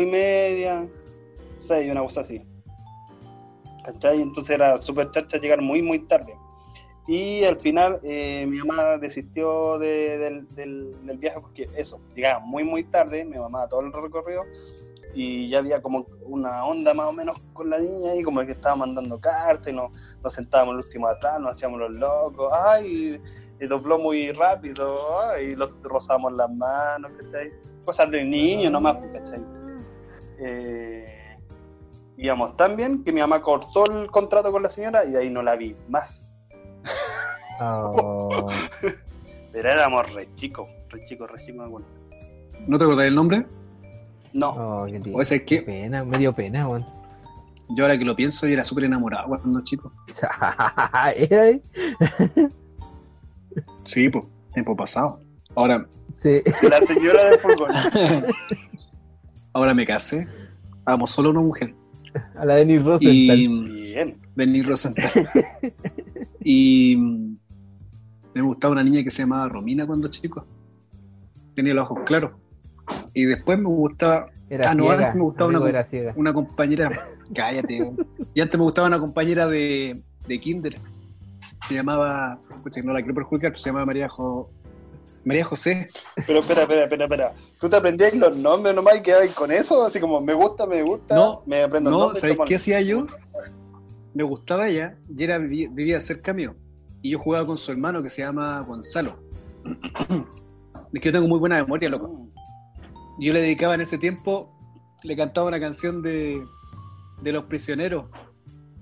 S3: y media, 6, una cosa así. ¿cachai? Entonces era súper chacha llegar muy, muy tarde. Y al final eh, mi mamá desistió de- del, del- del viaje porque eso, llegaba muy, muy tarde, mi mamá todo el recorrido y ya había como una onda más o menos con la niña y como que estaba mandando cartas y nos, nos sentábamos el último atrás, nos hacíamos los locos, ay, y dobló muy rápido, ay, y los rozábamos las manos, ¿cachai? Cosas de niño nomás, ¿cachai? Eh, íbamos tan bien que mi mamá cortó el contrato con la señora y de ahí no la vi más.
S1: Oh,
S3: Pero éramos re chicos, re chicos, re chicos. Bueno.
S2: ¿No te acordás del nombre?
S3: No,
S1: oh, qué.
S2: O ese es
S1: Qué
S2: que
S1: pena, me dio pena, weón.
S2: yo ahora que lo pienso, yo era súper enamorado cuando chico.
S1: ¿Era ahí?
S2: Sí, pues, tiempo pasado. Ahora,
S1: Sí.
S3: la señora del fútbol.
S2: ahora me casé. Amo solo una mujer.
S1: A la Denis Rosenthal.
S2: Y
S3: Bien.
S2: Benny Rosenthal. y me gustaba una niña que se llamaba Romina cuando chico. Tenía los ojos claros. Y después me gustaba
S1: Era
S2: Ah, no,
S1: ciega.
S2: antes me gustaba una-
S1: era ciega.
S2: una compañera. Cállate. y antes me gustaba una compañera de, de Kinder. Se llamaba. escucha, no la quiero perjudicar, se llamaba María, Jo- María José.
S3: Pero espera, espera, espera, espera. ¿Tú te aprendías los nombres nomás y quedabas con eso? Así como, me gusta, me gusta,
S2: No,
S3: me aprendo
S2: No,
S3: nombre.
S2: ¿sabes qué hacía yo? Me gustaba ella y era, vivi- vivía cerca mío. Y yo jugaba con su hermano que se llama Gonzalo. es que yo tengo muy buena memoria, loco. Yo le dedicaba en ese tiempo, le cantaba una canción de, de Los Prisioneros.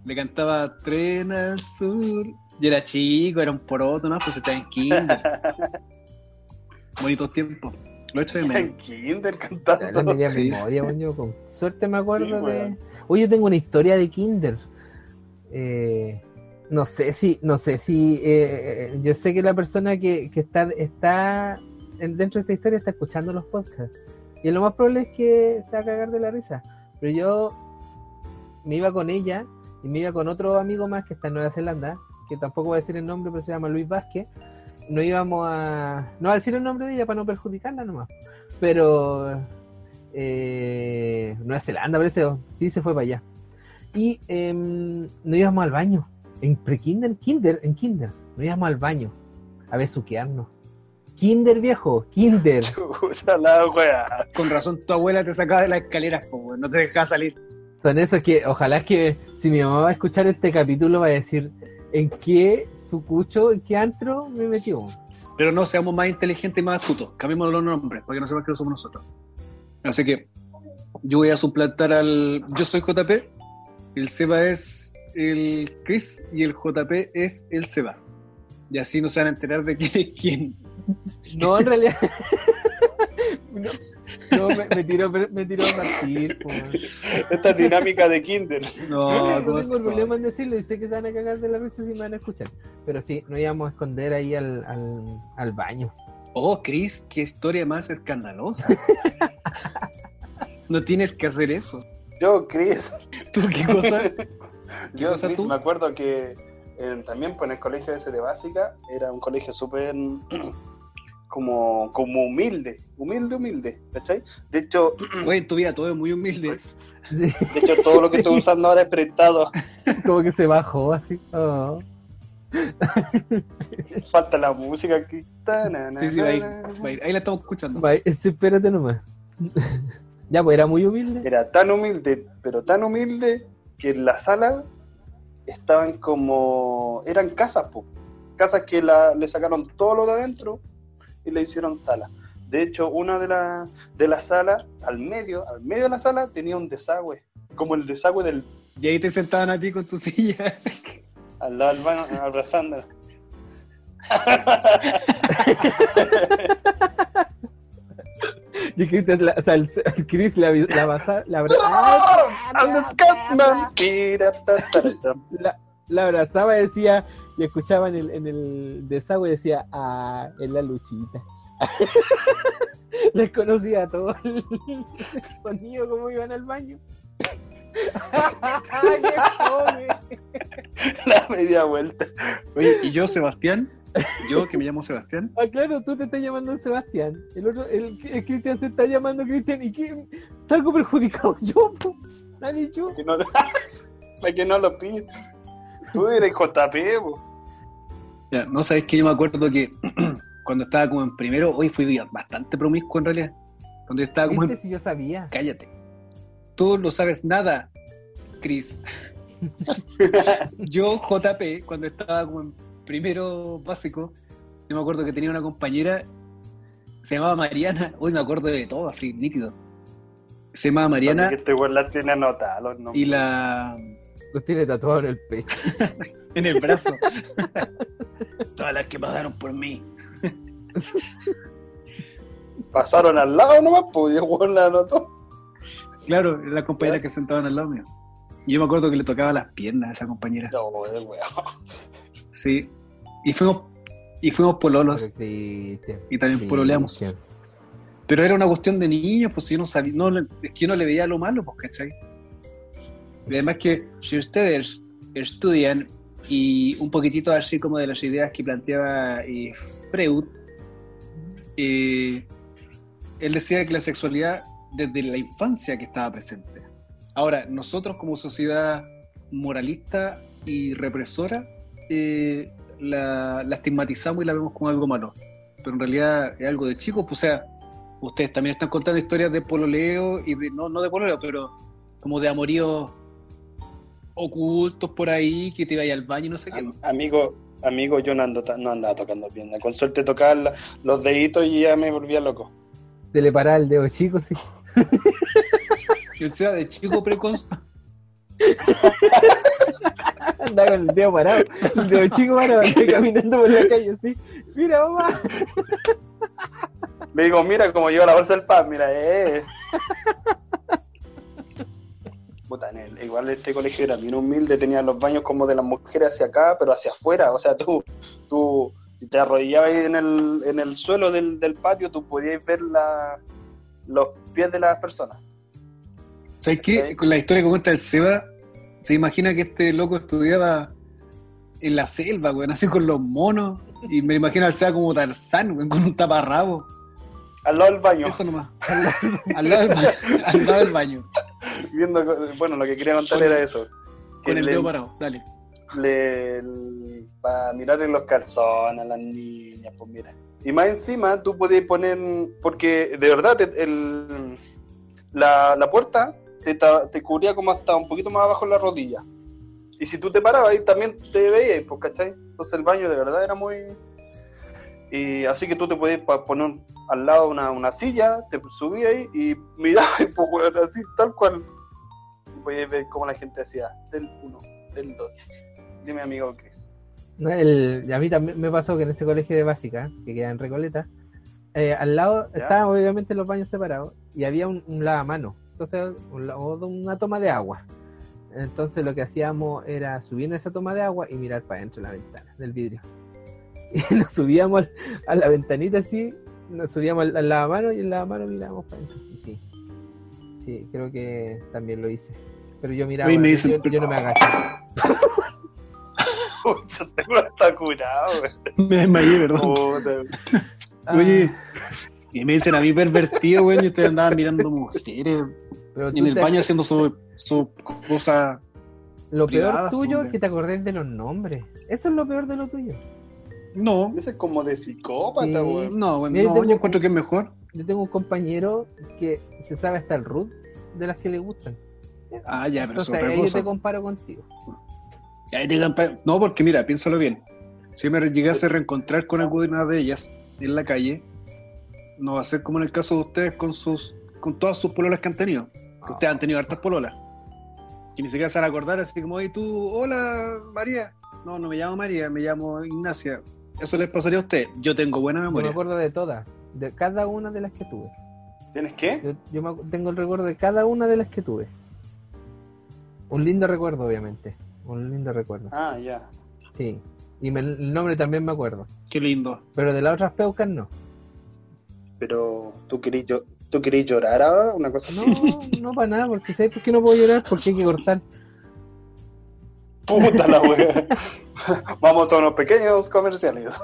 S2: Le cantaba Tren al Sur. Y era chico, era un poroto, ¿no? Pues estaba en kinder. Bonitos tiempos. Lo he hecho de menos.
S3: En Kinder cantando.
S1: no tenía
S2: Sí.
S1: memoria, yo con suerte me acuerdo
S3: Sí,
S1: de.
S3: weón.
S1: Oye, yo tengo una historia de Kinder. Eh, no sé si, no sé si, eh, eh, yo sé que la persona que, que está, está en- dentro de esta historia está escuchando los podcasts. Y lo más probable es que se va a cagar de la risa. Pero yo me iba con ella y me iba con otro amigo más que está en Nueva Zelanda, que tampoco voy a decir el nombre, pero se llama Luis Vázquez. No íbamos a. No voy a decir el nombre de ella para no perjudicarla nomás. Pero. Eh, Nueva Zelanda, parece. Sí, se fue para allá. Y em, nos íbamos al baño. En pre-kinder, kinder, en kinder. Nos íbamos al baño. A besuquearnos. Kinder viejo, kinder.
S3: Chucha la wea.
S2: Con razón tu abuela te sacaba de las escaleras, po, no te dejaba salir.
S1: Son esos que, ojalá que si mi mamá va a escuchar este capítulo va a decir en qué sucucho, en qué antro me metió.
S2: Pero no seamos más inteligentes y más astutos. Cambiemos los nombres para que no sepan que no somos nosotros. Así que yo voy a suplantar al. Yo soy JP, el Seba es el Chris y el JP es el Seba. Y así no se van a enterar de quién es quién.
S1: No, en realidad. no, no, me, me tiró, me tiró a partir.
S3: Esta dinámica de Kinder.
S2: No,
S1: No, no
S2: ¿cómo
S1: tengo
S2: son?
S1: problema en decirlo y sé que se van a cagar de la risa si me van a escuchar. Pero sí, nos íbamos a esconder ahí al, al, al baño.
S2: Oh, Chris, qué historia más escandalosa. no tienes que hacer eso.
S3: Yo, Chris,
S2: ¿Tú qué cosa?
S3: yo,
S2: cosa
S3: Chris,
S2: tú?
S3: me acuerdo que eh, también pues, en el colegio ese de básica era un colegio súper como, como humilde, humilde, humilde, ¿cachai? De hecho,
S2: Oye, en tu vida todo es muy humilde.
S1: Sí,
S3: de hecho todo lo que
S1: Sí.
S3: estoy usando ahora es prestado.
S1: como que se bajó así. Oh.
S3: Falta la música aquí.
S2: Sí, sí, va a ir, va a ir. Ahí la estamos escuchando.
S1: Sí, espérate nomás. ya, pues era muy humilde.
S3: Era tan humilde, pero tan humilde que en la sala estaban como. eran casas, po. Casas que la, le sacaron todo lo de adentro y le hicieron sala. De hecho, una de las de la sala, al medio, al medio de la sala, tenía un desagüe. Como el desagüe del
S2: Y ahí te sentaban a ti con tu silla.
S3: al lado del baño, abrazando.
S1: Yo creo que la- o sea, el, el Chris la, basa- abrazaba y decía, y escuchaba en el, en el desagüe decía, ah, es la luchita. Les conocía todo el sonido como iban al baño. ¡Qué!
S3: La media vuelta.
S2: Oye, y yo, Sebastián, yo que me llamo Sebastián,
S1: Ah, claro, tú te estás llamando Sebastián. El otro, el, el Cristian se está llamando Cristian. ¿Y quién? Salgo perjudicado yo. Nadie yo.
S3: Que no- Para que no lo pille. Tú eres JP, po.
S2: Ya, no sabes que yo me acuerdo que cuando estaba como en primero, hoy fui bastante promiscuo en realidad. Cuando yo estaba como
S1: ¿Viste
S2: en...
S1: si yo sabía?
S2: Cállate. Tú no sabes nada, Chris. yo, JP, cuando estaba como en primero básico, yo me acuerdo que tenía una compañera, se llamaba Mariana, hoy me acuerdo de todo, así, nítido. Se llamaba Mariana
S3: este weón la tiene anotada los nombres.
S2: y la...
S1: Los tiene tatuado en el pecho.
S2: en el brazo. Todas las que pasaron por mí.
S3: Pasaron al lado nomás, pues, y el weón la anotó.
S2: Claro, era la compañera que sentaban al lado mío. Y yo me acuerdo que le tocaba las piernas a esa compañera.
S3: No, el weón.
S2: Sí. Y fuimos, y fuimos pololos. Y también pololeamos. Pero era una cuestión de niños, pues yo no sabía, no, es que yo no le veía lo malo, pues, ¿cachai? Y además que si ustedes estudian y un poquitito así como de las ideas que planteaba eh, Freud, eh, él decía que la sexualidad desde la infancia que estaba presente. Ahora, nosotros como sociedad moralista y represora, eh, la, la estigmatizamos y la vemos como algo malo. Pero en realidad es algo de chicos, pues o sea, ustedes también están contando historias de pololeo y de, no, no de pololeo, pero como de amoríos ocultos por ahí, que te vaya al baño y no sé qué.
S3: Am- amigo, amigo, yo no, ando no andaba tocando pierna. Con suerte tocaba los deditos y ya me volvía loco.
S1: Se le paraba el dedo chico, sí.
S2: O sea, de chico precoz,
S1: Andaba con el dedo parado. El dedo chico parado, caminando por la calle así. Mira, mamá.
S3: Le digo, mira como lleva la bolsa del pan, mira, eh. Puta, en el- igual este colegio era bien humilde, tenía los baños como de las mujeres hacia acá, pero hacia afuera. O sea, tú, tú si te arrodillabas ahí en el, en el suelo del, del patio, tú podías ver la, los pies de las personas.
S2: ¿sabes qué? Con la historia que cuenta el Seba, se imagina que este loco estudiaba en la selva, weón, así con los monos. Y me imagino al Seba como Tarzán, weón, con un taparrabo.
S3: Al lado del baño,
S2: Eso nomás. al, lado del, ba- al lado del baño.
S3: viendo, bueno, lo que quería contar era eso.
S2: Con el
S3: le-
S2: dedo parado, dale.
S3: le, para mirar en los calzones a las niñas, pues mira. Y más encima tú podías poner, porque de verdad el, la, la puerta te, cubría como hasta un poquito más abajo en la rodilla. Y si tú te parabas ahí también te veías, pues, ¿cachai? Entonces el baño de verdad era muy... Y así que tú te podías poner al lado una, una silla, te subías ahí y mirabas, pues, así tal cual. Podías ver cómo la gente hacía del 1, del 2. Dime, amigo Chris.
S1: No, el- a mí también me pasó que en ese colegio de básica, que queda en Recoleta, eh, al lado
S3: ¿Ya?
S1: estaban obviamente los baños separados y había un, un lavamano, entonces o una toma de agua. Entonces lo que hacíamos era subir a esa toma de agua y mirar para adentro de la ventana, del vidrio. Y nos subíamos a la ventanita así, nos subíamos al, lavamano y en el lavamano mirábamos para adentro. Y sí, sí, creo que también lo hice. Pero yo miraba,
S2: Oye, me
S1: yo-
S2: dicen-
S1: yo, no me agaché.
S3: Pucha, tengo hasta curado.
S2: Me desmayé, perdón.
S3: Puta.
S1: Ah,
S2: Oye, y me dicen a mí pervertido, weón, y ustedes andaban mirando mujeres
S1: pero
S2: en el
S1: te-
S2: baño haciendo su, su cosa.
S1: Lo peor tuyo
S2: hombre.
S1: es que te acordés de los nombres. Eso es lo peor de lo tuyo.
S2: No,
S3: Ese es como de psicópata,
S1: Sí.
S3: güey.
S2: no, weón,
S1: yo
S2: no,
S1: tengo-
S2: yo encuentro que es mejor.
S1: Yo tengo un compañero que se sabe hasta el root de las que le gustan.
S2: Ah, ya, pero es
S1: Entonces ahí yo
S2: cosa.
S1: te comparo contigo.
S2: Ahí te campa- No, porque mira, piénsalo bien. Si me llegase a reencontrar con alguna de ellas en la calle, no va a ser como en el caso de ustedes con sus con todas sus pololas que han tenido. Que ustedes han tenido hartas pololas. Que ni siquiera se van a acordar así como, oye, tú, hola, María. No, no me llamo María, me llamo Ignacia. Eso les pasaría a ustedes. Yo tengo buena
S1: Yo me
S2: memoria.
S1: acuerdo de todas, de cada una de las que tuve.
S3: ¿Tienes qué?
S1: Yo, yo me tengo el recuerdo de cada una de las que tuve. Un lindo recuerdo, obviamente. Un lindo recuerdo.
S3: Ah, ya.
S1: Sí. Y me- el nombre también me acuerdo.
S2: Qué lindo.
S1: Pero de las otras peucas no.
S3: Pero tú querías yo, tú querías llorar ahora, una cosa
S1: No, no para nada, porque ¿sabes por qué no puedo llorar? Porque hay que cortar.
S3: Puta la wea. Vamos a unos pequeños comerciales.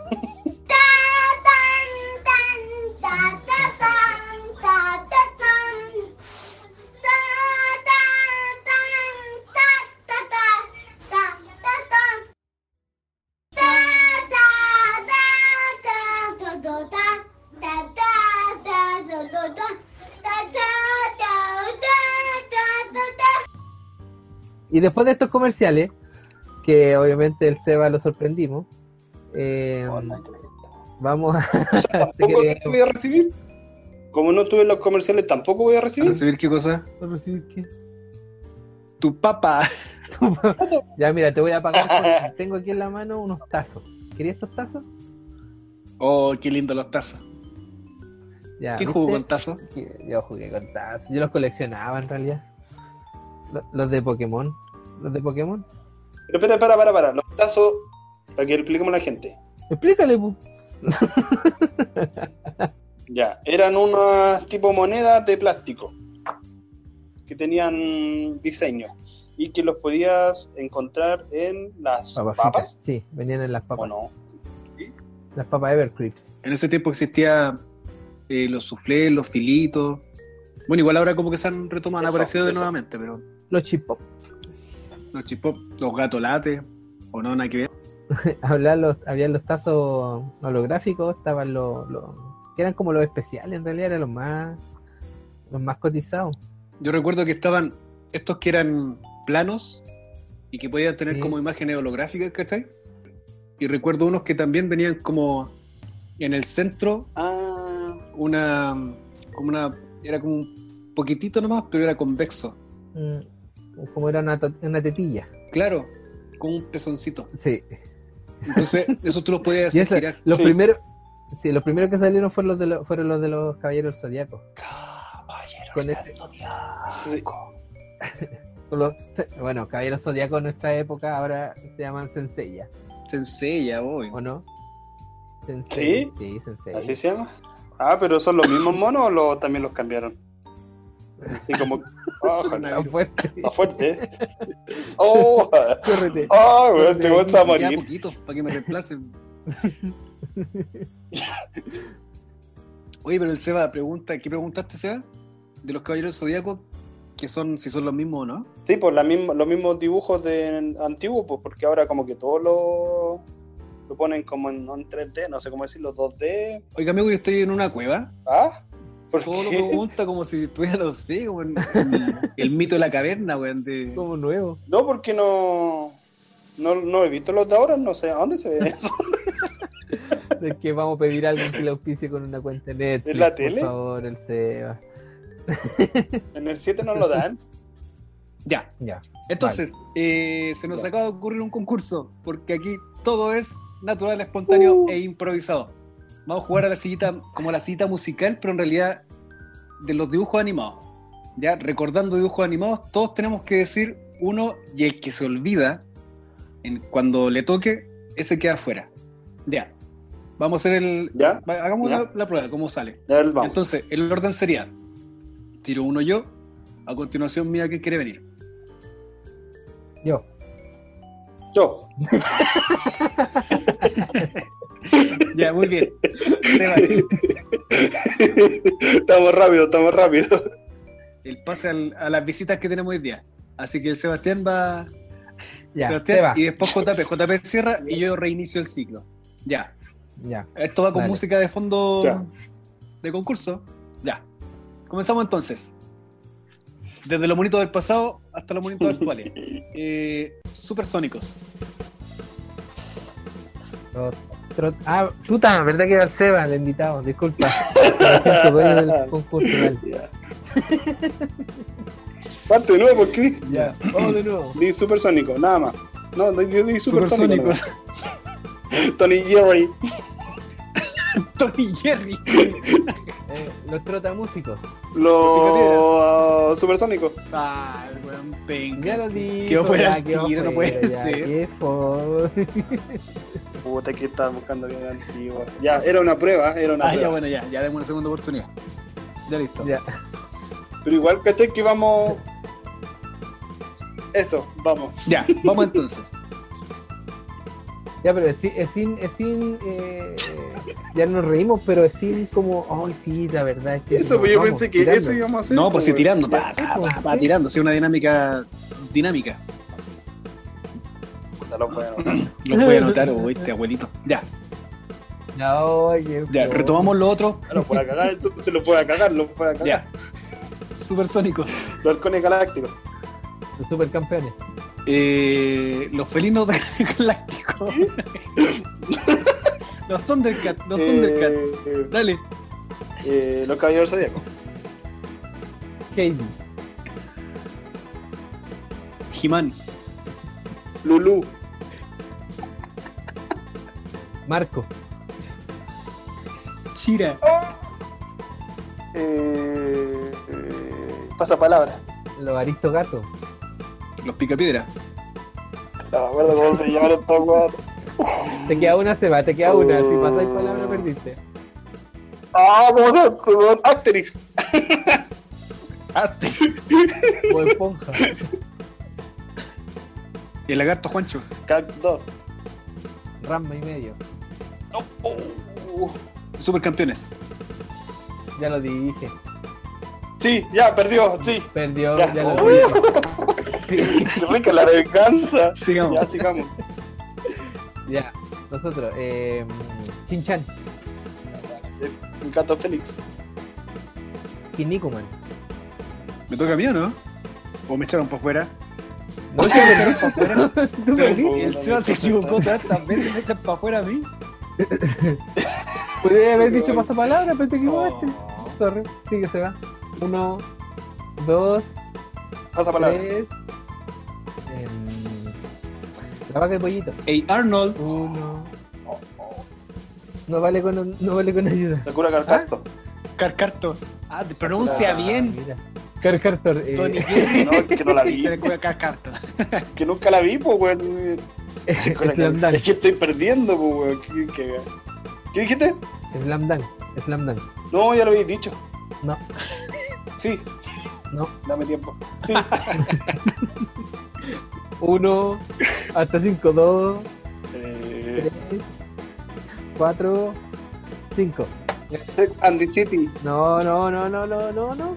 S1: Y después de estos comerciales, que obviamente el Seba lo sorprendimos, eh,
S3: Hola,
S1: vamos a...
S3: O sea, tampoco voy a recibir. Como no tuve los comerciales, tampoco voy a
S2: ¿A
S3: recibir.
S2: recibir qué cosa?
S1: ¿A recibir qué?
S2: Tu papá.
S1: Ya, mira, te voy a pagar. Tengo aquí en la mano unos tazos. ¿Querías estos tazos?
S2: Oh, qué lindo los tazos.
S1: Ya,
S2: ¿Quién
S1: ¿viste?
S2: jugó con tazos?
S1: Yo jugué con tazos. Yo los coleccionaba en realidad. Lo- Los de Pokémon. Los de Pokémon.
S3: Pero espera, para, para, para. Los tazos, para que le expliquemos a la gente.
S1: Explícale, pu.
S3: Ya, eran unas tipo monedas de plástico que tenían diseño y que los podías encontrar en las
S1: Papas. Sí, venían en las
S3: ¿O
S1: papas.
S3: no?
S1: Las papas Evercrisp.
S2: En ese tiempo existía eh, los soufflés, los filitos. Bueno, igual ahora como que se han retomado, han aparecido de nuevamente, pero
S1: Los chip pop.
S2: Los chipop, los gatolates, o no, nada que ver.
S1: Había los, había los tazos holográficos, estaban los, los- que eran como los especiales, en realidad eran los más los más cotizados.
S2: Yo recuerdo que estaban estos que eran planos y que podían tener
S1: Sí.
S2: como imágenes holográficas, ¿cachai? Y recuerdo unos que también venían como en el centro,
S3: Ah,
S2: una, como una, era como un poquitito nomás, pero era convexo.
S1: Mm, como era una, una tetilla.
S2: Claro, como un pezoncito.
S1: Sí.
S2: Entonces, eso tú los podías
S1: Y
S2: hacer
S1: eso,
S2: girar.
S1: los
S3: Sí.
S1: primeros sí, los primeros que salieron fueron los de los, fueron los de los caballeros zodiacos. Con
S3: sí.
S1: Con los- bueno, caballeros zodiacos en nuestra época ahora se llaman Senseiya,
S2: Senseiya, voy.
S1: ¿o no? Sensei. Sí, Senseiya.
S3: ¿Así se llama? Ah, pero son los mismos monos o lo- también los cambiaron. Así como.
S1: Tan fuerte.
S3: Está fuerte. ¿eh? Oh,
S1: Córrete.
S3: oh, weón, te gusta
S2: Ya
S3: morir.
S2: poquito, para que me reemplacen. Oye, pero el Seba pregunta, ¿qué preguntaste, Seba? De los caballeros zodíacos, que son, si son los mismos o no.
S3: Sí, pues la misma, los mismos dibujos de antiguos, pues porque ahora como que todos lo, lo ponen como en, en 3D, no sé cómo decirlo, 2D.
S2: Oiga, amigo, yo estoy en una cueva.
S3: ¿Ah? ¿Por
S2: Todo lo pregunta como si estuviera, no sé, como en, en el mito de la caverna, weón. De...
S1: Como nuevo.
S3: No, porque no, no, no he visto los de ahora, no sé, ¿a dónde se ve eso?
S1: Es que vamos a pedir a alguien que le auspicie con una cuenta Netflix.
S3: ¿En la tele?
S1: Por favor, el Seba.
S3: En el 7 no lo dan.
S2: Ya,
S1: Ya.
S2: entonces, eh, se nos
S3: Ya.
S2: acaba de ocurrir un concurso, porque aquí todo es natural, espontáneo
S3: Uh.
S2: e improvisado. Vamos a jugar a la sillita, como la sillita musical, pero en realidad de los dibujos animados. Ya, recordando dibujos animados, todos tenemos que decir uno y el que se olvida, en- cuando le toque, ese queda afuera. Ya, vamos a hacer el...
S3: ¿Ya?
S2: va- Hagamos
S3: Ya.
S2: La, la prueba, cómo sale.
S3: A ver.
S2: Entonces, el orden sería, tiro uno yo, a continuación mía, ¿quién quiere venir?
S1: Yo.
S3: Yo.
S2: Ya, muy bien.
S3: Estamos rápido, estamos rápido.
S2: el pase al- a las visitas que tenemos hoy día. Así que el Sebastián va.
S1: Ya,
S2: Sebastián,
S1: Seba.
S2: y después JP. JP cierra y yo reinicio el ciclo. Ya.
S1: Ya.
S2: Esto va con
S1: Dale.
S2: música de fondo
S3: Ya.
S2: de concurso. Ya. Comenzamos entonces. Desde los monitos del pasado hasta los monitos actuales. Eh, supersónicos.
S1: Trot- Ah, chuta, ¿verdad que era el Seba, el invitado? Disculpa. Del concurso. Dale.
S3: Ya. Parte de nuevo, ¿por qué?
S1: Ya, vamos de nuevo.
S3: Di supersónico, nada más. No, di, di- supersónico. Tony Jerry.
S2: Tony Jerry.
S1: Eh, los trotamúsicos.
S3: Los uh, supersónicos.
S2: Ah, el weón penca.
S1: Ya lo.
S2: Quedó fuera
S1: ya,
S2: el
S1: quedó
S2: tiro, no
S1: fuera,
S2: puede
S1: ya,
S2: ser.
S1: qué fo-
S3: Puta que estaba buscando bien antiguo. Ya, era una prueba, era una
S2: Ah, ya bueno, ya, ya demos una segunda oportunidad. Ya listo.
S1: Ya.
S3: Pero igual, caché que vamos. Eso, vamos.
S2: Ya, vamos entonces.
S1: Ya, pero es sin, es sin, es sin, eh, ya nos reímos, pero es sin como, ay, sí, la verdad es que
S3: Eso, pues yo
S1: vamos
S3: pensé que
S1: tirando.
S3: eso íbamos a hacer.
S2: No, pues tirando,
S1: sí,
S2: pa,
S1: pues,
S2: pa, pa,
S1: sí.
S2: tirando, sí, una dinámica dinámica.
S3: Puta, lo puedo anotar.
S2: Lo voy a anotar, oíste, abuelito. Ya,
S1: Ya, oye,
S2: ya, retomamos lo otro.
S3: Lo puede cagar, entonces se lo puede cagar, lo puede cagar.
S2: Ya. Supersónicos.
S3: Los halcones galácticos.
S1: Los supercampeones.
S2: Eh, los felinos galácticos. los Thundercats, los Thundercats.
S3: Eh,
S2: Dale.
S3: eh, los caballeros zodíacos.
S1: Heidi.
S2: He-Man.
S3: Lulu.
S1: Marco.
S2: Chira.
S3: Eh, eh, pasa palabra.
S1: Los Aristogatos.
S2: Los Picapiedra.
S3: No me acuerdo cómo se llaman estos weones.
S1: Te queda una, se va, te queda una. Si
S3: Oh.
S1: pasáis palabra, perdiste.
S3: Ah, ¿cómo se Asterix.
S2: Asti.
S1: O esponja.
S2: Y el lagarto Juancho.
S3: Cac 2.
S1: Ramba y medio.
S3: Oh, oh.
S2: Supercampeones.
S1: Ya lo dije.
S3: Sí, ya, perdió, sí.
S1: Perdió,
S3: Ya.
S1: ya, lo
S3: Uy.
S1: dije. Sí,
S3: Qué rica la venganza.
S2: Sigamos.
S3: Ya, sigamos.
S1: ya. Nosotros, eh, Chinchan,
S3: Un gato Félix.
S1: Kinnikuman.
S2: ¿Me toca a mí o no? ¿O me echaron para afuera?
S1: No
S2: ¿Me echaron para afuera? El Seba se equivocó tantas veces, me echan para afuera a mí.
S1: Podría haber dicho pasapalabra, pero te equivocaste.
S2: Oh.
S1: Sorry. Sí que se va. Uno, dos, tres. Em, la vaca y pollito.
S2: Hey Arnold.
S1: Uno.
S3: Oh, oh.
S1: No vale con, no vale con ayuda.
S3: La cura Carcarto.
S2: Carcarto. Ah, te pronuncia
S3: Ah,
S2: bien.
S1: Mira. Carcartor. Eh,
S2: Tony Jerry.
S3: No, es que no la vi.
S2: Se le cuida Carcarto.
S3: Que nunca la vi, pues, weón.
S1: Slam Dunk.
S3: Es que estoy perdiendo, weón. ¿Qué, qué, qué dijiste?
S1: Slam Dunk. Slam Dunk.
S3: No, ya lo habéis dicho.
S1: No.
S3: Sí,
S1: No.
S3: dame tiempo. Sí.
S1: Uno. Hasta cinco. Dos.
S3: Eh,
S1: Tres. Cuatro. Cinco.
S3: Sex and the City.
S1: No, no, no, no, no, no, no.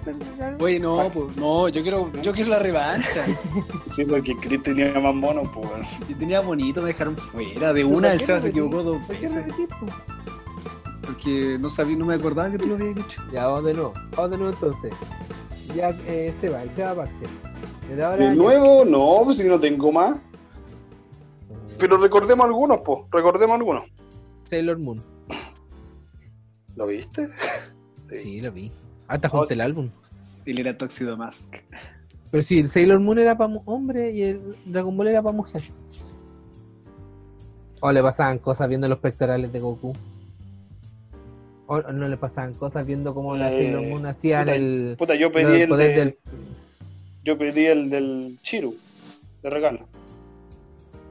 S2: Oye, no, pues, no, yo quiero, yo quiero la revancha.
S3: Sí, porque Chris tenía más mono, pues.
S2: Yo tenía bonito, me dejaron fuera. De
S1: ¿Pero
S2: una, el Seba se equivocó dos
S1: ¿Por qué
S2: veces.
S1: po?
S2: Porque no sabía, no me acordaba que tú lo habías dicho.
S1: Ya, vamos de nuevo. Vamos de nuevo entonces. Ya eh, se va, el se va aparte. Desde ahora
S3: De
S1: ya-
S3: nuevo, no, pues si no tengo más. Pero recordemos algunos, pues. Recordemos algunos.
S1: Sailor Moon.
S3: ¿Lo viste?
S1: Sí, lo vi. Hasta
S3: Oh,
S1: junté
S3: sí.
S1: el álbum.
S2: Él era Tóxido Mask.
S1: Pero sí, el Sailor Moon era para hombre y el Dragon Ball era para mujer. O le pasaban cosas viendo los pectorales de Goku. O no le pasaban cosas viendo cómo la
S3: Eh,
S1: Sailor Moon hacían
S3: puta,
S1: el,
S3: Puta, yo pedí el
S1: poder
S3: de-
S1: del...
S3: Yo pedí el del Chiru. De regalo.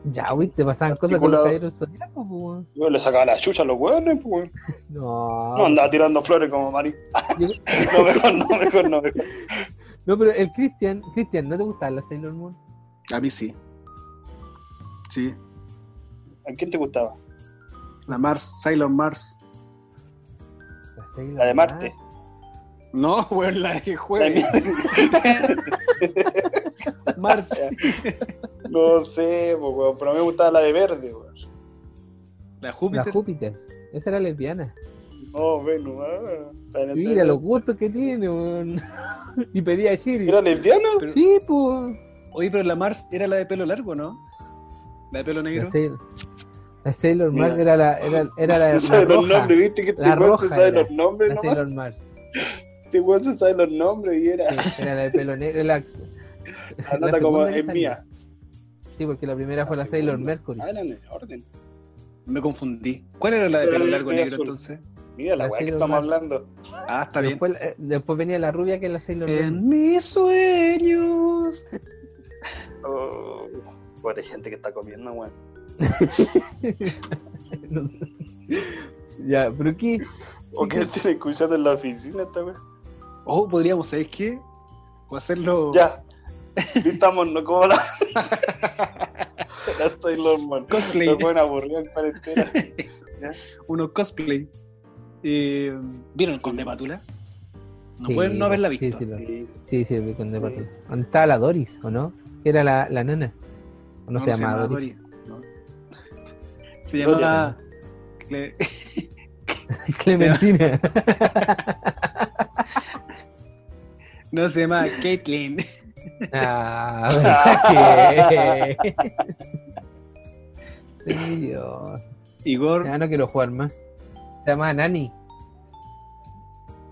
S1: Ya, güey, te pasaban cosas con los caballeros zodiacos, weón.
S3: Yo le sacaba la chucha a los hueones, pues. weón.
S1: No,
S3: No andaba tirando flores como Mari. No, mejor no, mejor no. Mejor.
S1: no, pero el Christian, Christian, ¿no te gustaba la Sailor Moon?
S2: A mí sí. Sí.
S3: ¿A quién te gustaba?
S2: La Mars, Sailor Mars.
S1: La, Sailor
S3: La de
S1: Mars.
S3: Marte.
S2: No, weón, la de
S3: La
S2: jueves. Mars.
S3: No sé, weón, pero a mí me gustaba la de verde, weón.
S2: La
S1: La
S2: Júpiter.
S1: Júpiter. Esa era lesbiana.
S3: No, Venus, ah. Planetaria.
S1: Mira los gustos que tiene, weón. Y pedía a Shiri.
S3: ¿Era lesbiana?
S2: Pero-
S1: Sí, pues.
S2: Oye, pero la Mars era la de pelo largo, ¿no? La de pelo
S1: La,
S2: negro.
S1: Sailor, la Sailor
S3: Mira.
S1: Mars era la, era, era la, la
S3: los nombres, viste que este
S1: La
S3: weón se
S1: roja
S3: sabe
S1: era.
S3: los nombres,
S1: La
S3: nomás.
S1: Sailor Mars.
S3: Este weón se sabe los nombres y era.
S1: Sí, era la de pelo negro. La,
S3: La nota como es mía.
S1: Sí, porque la primera fue la Sailor Mercury.
S3: Ah, eran en orden.
S2: Me confundí. ¿Cuál era la de pelo largo negro
S3: azul.
S2: entonces?
S3: Mira la
S1: La
S3: weá que estamos
S1: Mars.
S3: hablando.
S2: Ah, está bien.
S1: Después, eh, después venía la rubia que es la Sailor
S2: En
S1: Mars.
S2: mis sueños.
S3: Oh, pobre gente que está comiendo, weón.
S1: No sé. Ya, pero ¿qué?
S3: ¿O qué tiene escuchando en la oficina esta weón?
S2: Oh, podríamos, ¿sabes qué? O hacerlo.
S3: Ya. Estamos, no como la. la estoy normal.
S2: Cosplay.
S3: No pueden aburrir en cuarentena.
S2: Uno cosplay. Eh, ¿Vieron el Conde Pátula? No
S1: Sí,
S2: pueden no haberla visto.
S1: sí, lo-
S3: Sí.
S1: Sí, sí, vi con
S3: Sí.
S1: Patula. ¿Dónde estaba la Doris, o no? Era la, la nana. ¿O no, se
S2: se
S1: llamaba
S2: llamaba
S1: Doris?
S2: Doris, ¿no? Se llamaba. Cle-
S1: Clementina.
S2: No, se llama Caitlyn.
S1: Ah, ¿verdad que? Soy envidioso.
S2: Igor,
S1: Ya no quiero jugar más. Se llama Nani.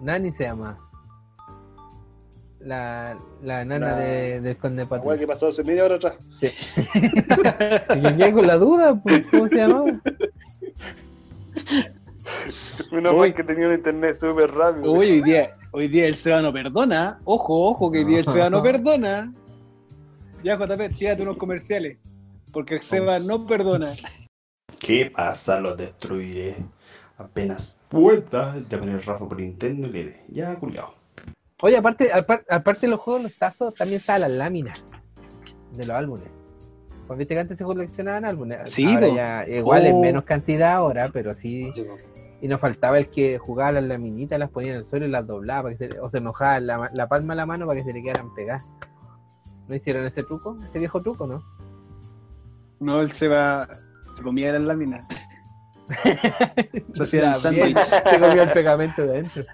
S1: Nani se llama. La, la nana
S3: La-
S1: de, del Conde
S3: weá
S1: Patrón.
S3: que pasó hace media hora atrás.
S1: Sí. Y yo quedé con la duda, pues, ¿cómo se llamaba?
S3: Menos mal que tenía un internet súper rápido.
S2: Uy, hoy día, hoy día el Seba no perdona. Ojo, ojo, que hoy día el Seba no perdona. Ya, JP, tírate unos comerciales. Porque el Seba no perdona.
S4: ¿Qué pasa? Los destruiré. Apenas pueda llamar el Rafa por interno y le ya culiao.
S1: Oye, aparte, apar- aparte de los juegos, los tazos, también estaban las láminas de los álbumes. Pues viste que antes se coleccionaban álbumes.
S2: Sí,
S1: ahora ya, igual en
S2: Oh.
S1: menos cantidad ahora, pero sí. Y nos faltaba el que jugaba las laminitas, las ponía en el suelo y las doblaba, para que se- o se mojaba la, ma- la palma de la mano para que se le quedaran pegadas. ¿No hicieron ese truco? Ese viejo truco, ¿no?
S2: No, el Seba se comía las láminas. Se hacía sándwich.
S1: Se comió el pegamento de adentro.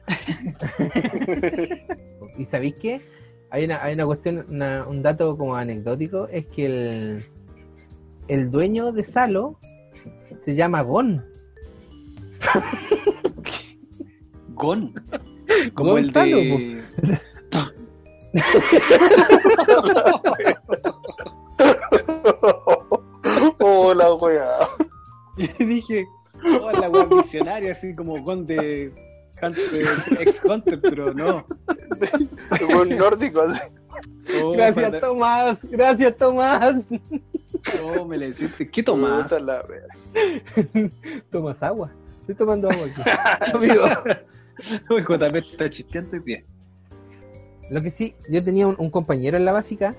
S1: ¿Y sabéis qué? Hay una, hay una cuestión, una- un dato como anecdótico, es que el, el dueño de Salo se llama Gon.
S2: Gon. Como el de.
S3: oh, la weá.
S2: Y dije, oh, la wea misionaria, así como Gon de Hunter, ex Hunter, pero no.
S3: Un nórdico así.
S2: Oh,
S1: Gracias,
S2: para-
S1: Tomás. Gracias, Tomás.
S2: oh, me le deciste. ¿Qué tomás?
S1: Tomas agua. Estoy tomando agua aquí. Amigo.
S2: JP está chispeante hoy día.
S1: Lo que sí, yo tenía un, un compañero en la básica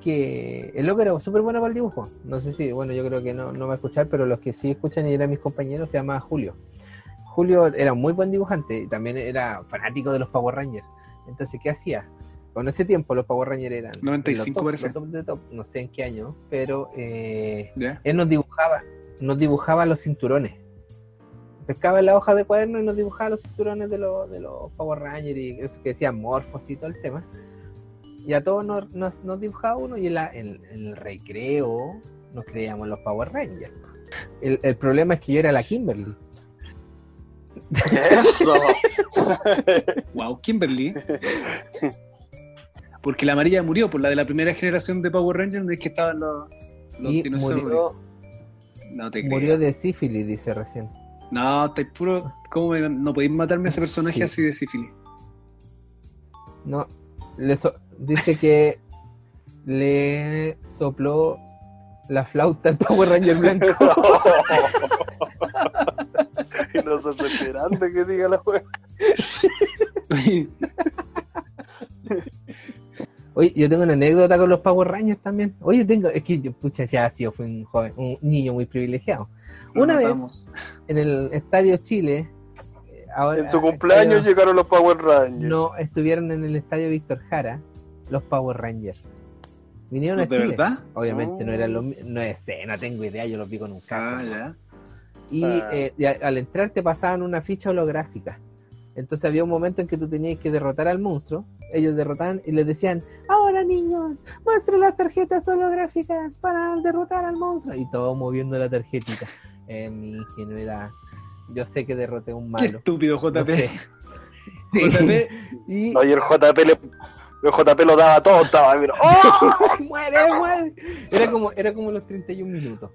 S1: que el loco era súper bueno para el dibujo. No sé si, bueno, yo creo que no, no va a escuchar, pero los que sí escuchan y eran mis compañeros se llama Julio. Julio era un muy buen dibujante y también era fanático de los Power Rangers. Entonces, ¿qué hacía? Con ese tiempo los Power Rangers eran
S2: 95
S1: los top,
S2: parece.
S1: top de top, no sé en qué año, pero eh, él nos dibujaba, nos dibujaba los cinturones. Pescaba en la hoja de cuaderno y nos dibujaba los cinturones de los, de los Power Rangers y eso que decían morfos y todo el tema. Y a todos nos, nos- nos dibujaba uno y en, la- en- en el recreo nos creíamos los Power Rangers. El, el problema es que yo era la Kimberly.
S3: Eso.
S2: Wow, Kimberly. Porque la amarilla murió, por la de la primera generación de Power Rangers, no es que estaban los, los
S1: y
S2: dinosaurios.
S1: murió,
S2: no te
S1: murió de sífilis, dice recién.
S2: No, estáis puro. ¿Cómo me- no podéis matarme a ese personaje
S1: Sí.
S2: así de sífilis?
S1: No, le so- dice que le sopló la flauta al Power Ranger blanco.
S3: y nosotros esperando que diga la wea.
S1: Oye, yo tengo una anécdota con los Power Rangers también. Oye, tengo, es que yo, pucha, ya sí, yo fui un joven, un niño muy privilegiado.
S2: Lo
S1: Una vez en el Estadio Chile, eh, ahora
S3: En su cumpleaños
S1: estadio-
S3: llegaron los Power Rangers.
S1: no estuvieron en el Estadio Víctor Jara los Power Rangers. Vinieron a
S2: ¿De
S1: Chile.
S2: verdad?
S1: Obviamente no
S3: Oh.
S1: eran los mi- no sé, no tengo idea, yo los vi con un casco.
S2: Ah, ya.
S1: Y,
S3: Ah.
S1: eh, y a- al entrar te pasaban una ficha holográfica. Entonces había un momento en que tú tenías que derrotar al monstruo. Ellos derrotaban y les decían, ahora niños, muestren las tarjetas holográficas para derrotar al monstruo. Y todos moviendo la tarjetita. En mi ingenuidad. Yo sé que derroté a un
S2: Qué
S1: malo.
S2: estúpido,
S1: No
S2: JP.
S1: sé. Sí.
S2: JP,
S1: Y
S3: el JP, le, el JP lo daba todo, estaba, mira, ¡oh!
S1: muere, muere. Era como, era como los 31 minutos.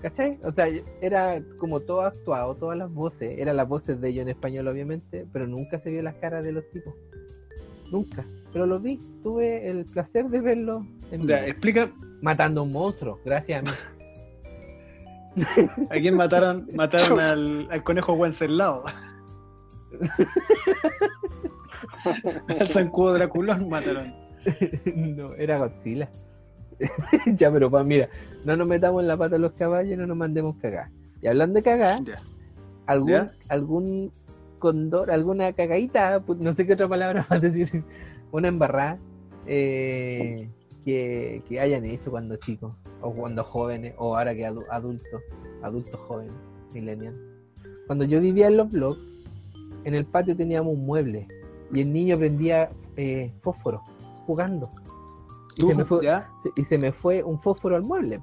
S1: ¿Cachai? O sea, era como todo actuado, todas las voces, eran las voces de ellos en español, obviamente, pero nunca se vio las caras de los tipos. Nunca. Pero los vi, tuve el placer de verlos en
S2: ya, explica
S1: matando a un monstruo, gracias a mí.
S2: a quién mataron, mataron al, al conejo Wenceslao. al zancudo Draculón mataron.
S1: no, era Godzilla. ya, pero pa, mira, no nos metamos en la pata de los caballos y no nos mandemos cagar. Y hablando de cagar,
S2: Ya.
S1: algún,
S2: ¿Ya?
S1: algún condor, alguna cagadita, no sé qué otra palabra más decir, una embarrada eh, que, que hayan hecho cuando chicos, o cuando jóvenes, o ahora que adu- adultos, adultos jóvenes, millennial. Cuando yo vivía en los blogs, en el patio teníamos un mueble y el niño prendía eh, fósforo jugando. Y se me fue- y se me fue un fósforo al mueble.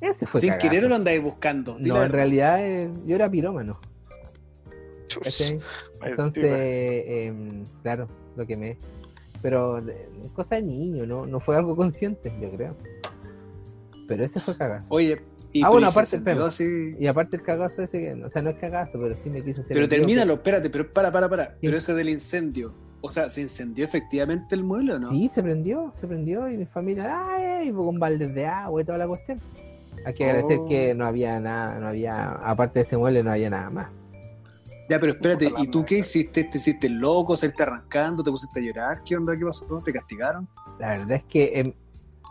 S1: Ese fue
S2: Sin
S1: cagazo.
S2: querer lo andáis buscando.
S1: No, en realidad eh, yo era pirómano.
S3: Más
S1: Entonces, em, claro, lo que me. Pero cosa de niño, ¿no? No fue algo consciente, yo creo. Pero ese fue cagazo.
S2: Oye, y
S1: Ah,
S2: pero
S1: bueno, aparte, espera.
S2: así-
S1: Y aparte el cagazo ese, que- o sea, no es cagazo, pero sí me quise hacer.
S2: Pero termínalo, espérate, pero para, para, para. Pero ese del incendio. O sea, ¿se incendió efectivamente el mueble o no?
S1: Sí, se prendió, se prendió y mi familia, ay, y con baldes de agua y toda la cuestión. Hay que agradecer
S2: Oh.
S1: que no había nada, no había, aparte de ese mueble, no había nada más.
S2: Ya, pero espérate, ¿y tú qué hiciste? ¿Te hiciste loco? ¿Saliste arrancando? ¿Te pusiste a llorar? ¿Qué onda? ¿Qué pasó? ¿Te castigaron?
S1: La verdad es que em,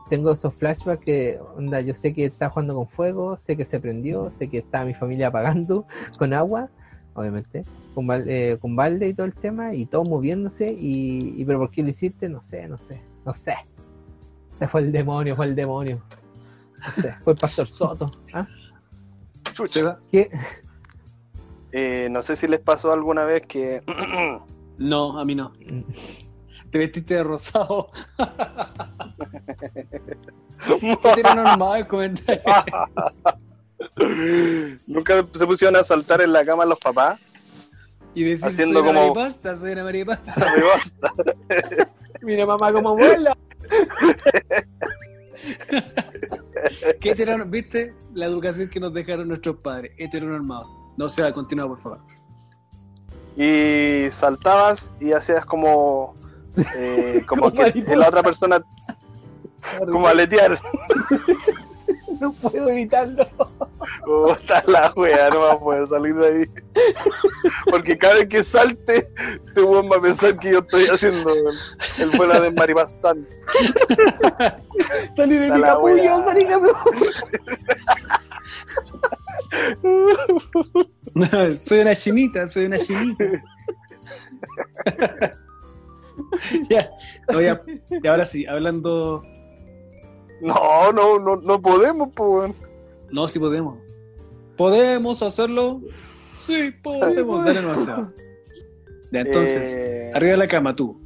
S1: tengo esos flashbacks que, onda, yo sé que estaba jugando con fuego, sé que se prendió, sé que estaba mi familia apagando con agua, obviamente, con, eh, con balde y todo el tema, y todo moviéndose, y, y pero ¿por qué lo hiciste? No sé, no sé, no sé. Se fue el demonio, fue el demonio. No sé, fue el pastor Soto. ¿ah? ¿Qué?
S3: Eh, no sé si les pasó alguna vez que
S2: No, a mí no. Te vestiste de rosado. ¿Qué tiene normal el comentario?
S3: nunca se pusieron a saltar en la cama los papás.
S2: Y decir,
S3: Haciendo
S2: soy una
S3: como-
S2: maripasa, soy una maripasa.
S3: Arriba.
S1: Mira mamá como vuela.
S2: ¿Qué ¿Viste? La educación que nos dejaron nuestros padres. Heteronormados. No se va, continúa, por favor.
S3: y saltabas y hacías como eh, como
S1: Como
S3: que la otra persona como aletear
S1: No puedo evitarlo.
S3: Puta la wea, no va a poder salir de ahí. Porque cada vez que salte, este weón va a pensar que yo estoy haciendo el, vuelo de Maribastán.
S1: Salí de
S3: Está
S1: mi capullo, salí de mi
S2: soy una chinita, soy una chinita. ya, no, ya, y ahora sí, hablando.
S3: No, no, no, no podemos, pues. weón.
S2: No, sí podemos. ¿Podemos hacerlo? Sí, podemos. Dale no. Ya, entonces,
S3: Eh,
S2: arriba de la cama tú.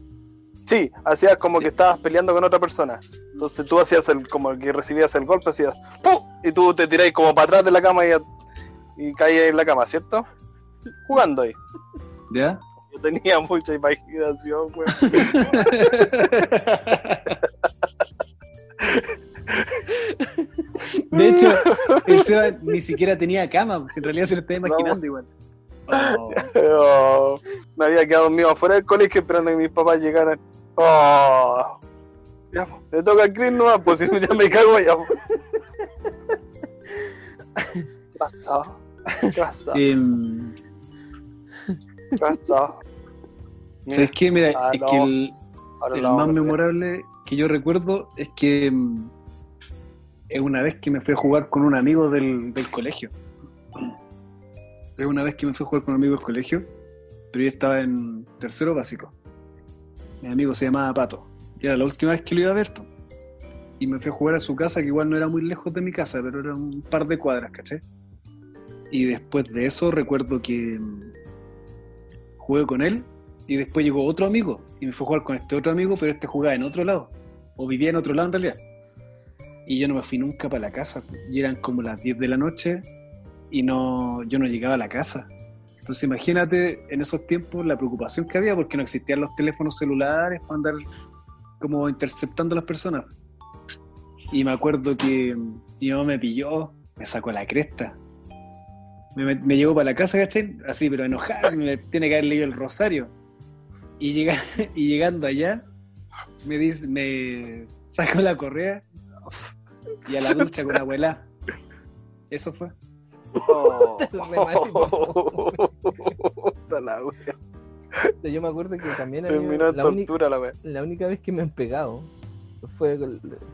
S3: Sí, hacías como que estabas peleando con otra persona. Entonces tú hacías el, como que recibías el golpe, hacías ¡pum! Y tú te tiráis como para atrás de la cama y, y caías en la cama, ¿cierto? Jugando ahí.
S2: ¿Ya?
S3: Yo tenía mucha imaginación, weón.
S2: el Seba ni siquiera tenía cama, pues, en realidad se lo estaba imaginando igual. Oh.
S3: Oh, me había quedado dormido afuera del colegio esperando que mis papás llegaran. Oh. Ya, po, le toca a Chris nomás, pues si no ya me cago. ¿Qué pasó? ¿Qué pasó?
S2: Em,
S3: ¿Qué pasó?
S2: ¿Sabes qué? Mira,
S3: Ah,
S2: es
S3: no.
S2: que el, el más memorable que yo recuerdo es que mm, es una vez que me fui a jugar con un amigo del, del colegio. Es una vez que me fui a jugar con un amigo del colegio, pero yo estaba en tercero básico. Mi amigo se llamaba Pato. Y era la última vez que lo iba a ver. Y me fui a jugar a su casa, que igual no era muy lejos de mi casa, pero era un par de cuadras, ¿caché? Y después de eso recuerdo que mm, jugué con él y después llegó otro amigo y me fue a jugar con este otro amigo, pero este jugaba en otro lado, o vivía en otro lado en realidad. Y yo no me fui nunca para la casa, y eran como las 10 de la noche y no, yo no llegaba a la casa. Entonces imagínate en esos tiempos la preocupación que había porque no existían los teléfonos celulares para andar como interceptando a las personas. Y me acuerdo que mi mamá me pilló, me sacó la cresta. Me, me- llevó para la casa, ¿cachai? Así, pero enojada, me tiene que haber leído el rosario. Y, llega, y llegando allá, me dice, me sacó la correa y a la ducha con la abuela. Eso fue.
S3: Oh. La.
S1: Yo me acuerdo que también había-
S3: Terminó
S1: la,
S3: tortura la
S1: la única vez que me han pegado fue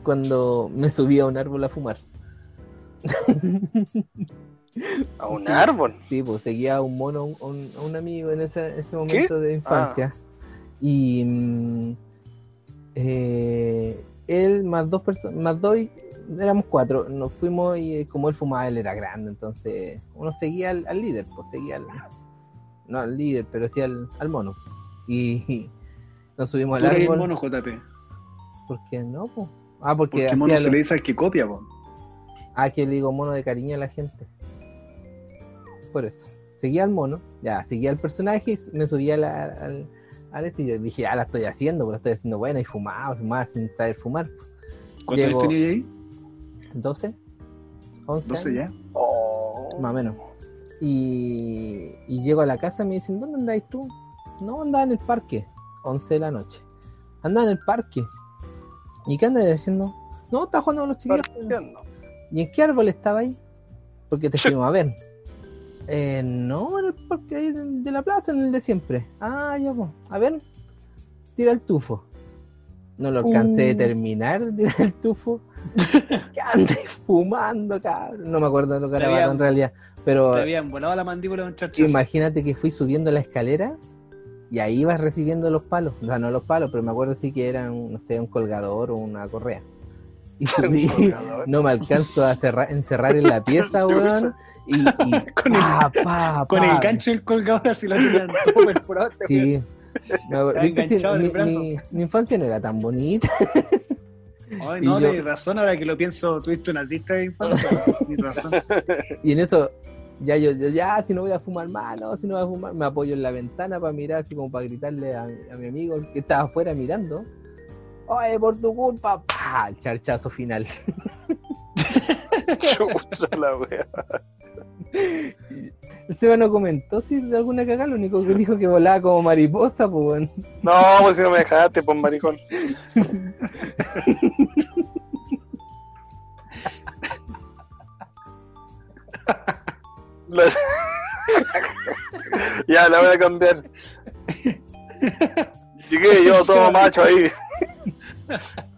S1: cuando me subí a un árbol a fumar.
S3: A un árbol.
S1: Sí, pues seguía a un mono, a un, a amigo en ese, ese momento de infancia. Y mm, eh, él más dos personas, más dos, éramos cuatro. Nos fuimos y eh, como él fumaba, él era grande, entonces uno seguía al, al líder, pues seguía al, no al líder, pero sí al, al mono. Y, nos subimos al
S2: el
S1: árbol.
S2: mono, JP.
S1: ¿Por qué no? po? Ah, porque,
S2: Porque mono se le dice al que copia, po.
S1: Ah, que le digo mono de cariño a la gente. Por eso. Seguía al mono, ya, seguía al personaje y me subía la- al, al este y yo dije, ah, la estoy haciendo, pero la estoy haciendo buena y fumaba, fumaba sin saber fumar.
S2: ¿Cuántos años tenía ahí?
S1: 12, 11,
S2: 12
S1: años,
S2: ya.
S3: Oh.
S1: más o menos. Y, y llego a la casa y me dicen, ¿dónde andáis tú? No, andaba en el parque, 11 de la noche. Andaba en el parque. ¿Y qué andas haciendo? No, está jugando con los chiquillos.
S3: Partiendo.
S1: ¿Y en qué árbol estaba ahí? Porque te fuimos a ver. Eh, no, en el parque ahí de, de la plaza, en el de siempre. Ah, ya, pues. A ver, tira el tufo. No lo alcancé de
S2: Uh.
S1: terminar de tirar el tufo. ¿Qué andes fumando, cabrón? No me acuerdo de lo que era
S2: habían-
S1: en realidad. Pero
S2: Te habían volado la mandíbula chachazo.
S1: imagínate que fui subiendo la escalera y ahí ibas recibiendo los palos. O sea, no los palos, pero me acuerdo sí que eran, no sé, un colgador o una correa. Y subí, no me alcanzo a cerrar, encerrar en la pieza, weón. Y, y
S2: Con el-
S1: pa, pa,
S2: Con
S1: pa.
S2: el gancho del colgador así lo tenían todo perforado.
S1: Sí. Mi infancia no era tan bonita.
S2: Ay, no,
S1: yo-
S2: razón, ahora que lo pienso, tuviste una triste de infancia. Razón.
S1: Y en eso, ya yo, yo, ya, si no voy a fumar más, no, si no voy a fumar, me apoyo en la ventana para mirar, así como para gritarle a, a mi amigo que estaba afuera mirando. Oye, por tu culpa, pa, el charchazo final.
S3: La wea.
S1: El Seba no comentó si de alguna cagada, lo único que dijo que volaba como mariposa, pues bueno.
S3: No, pues si no me dejaste, pues maricón. Ya, la voy a cambiar. Llegué yo todo macho ahí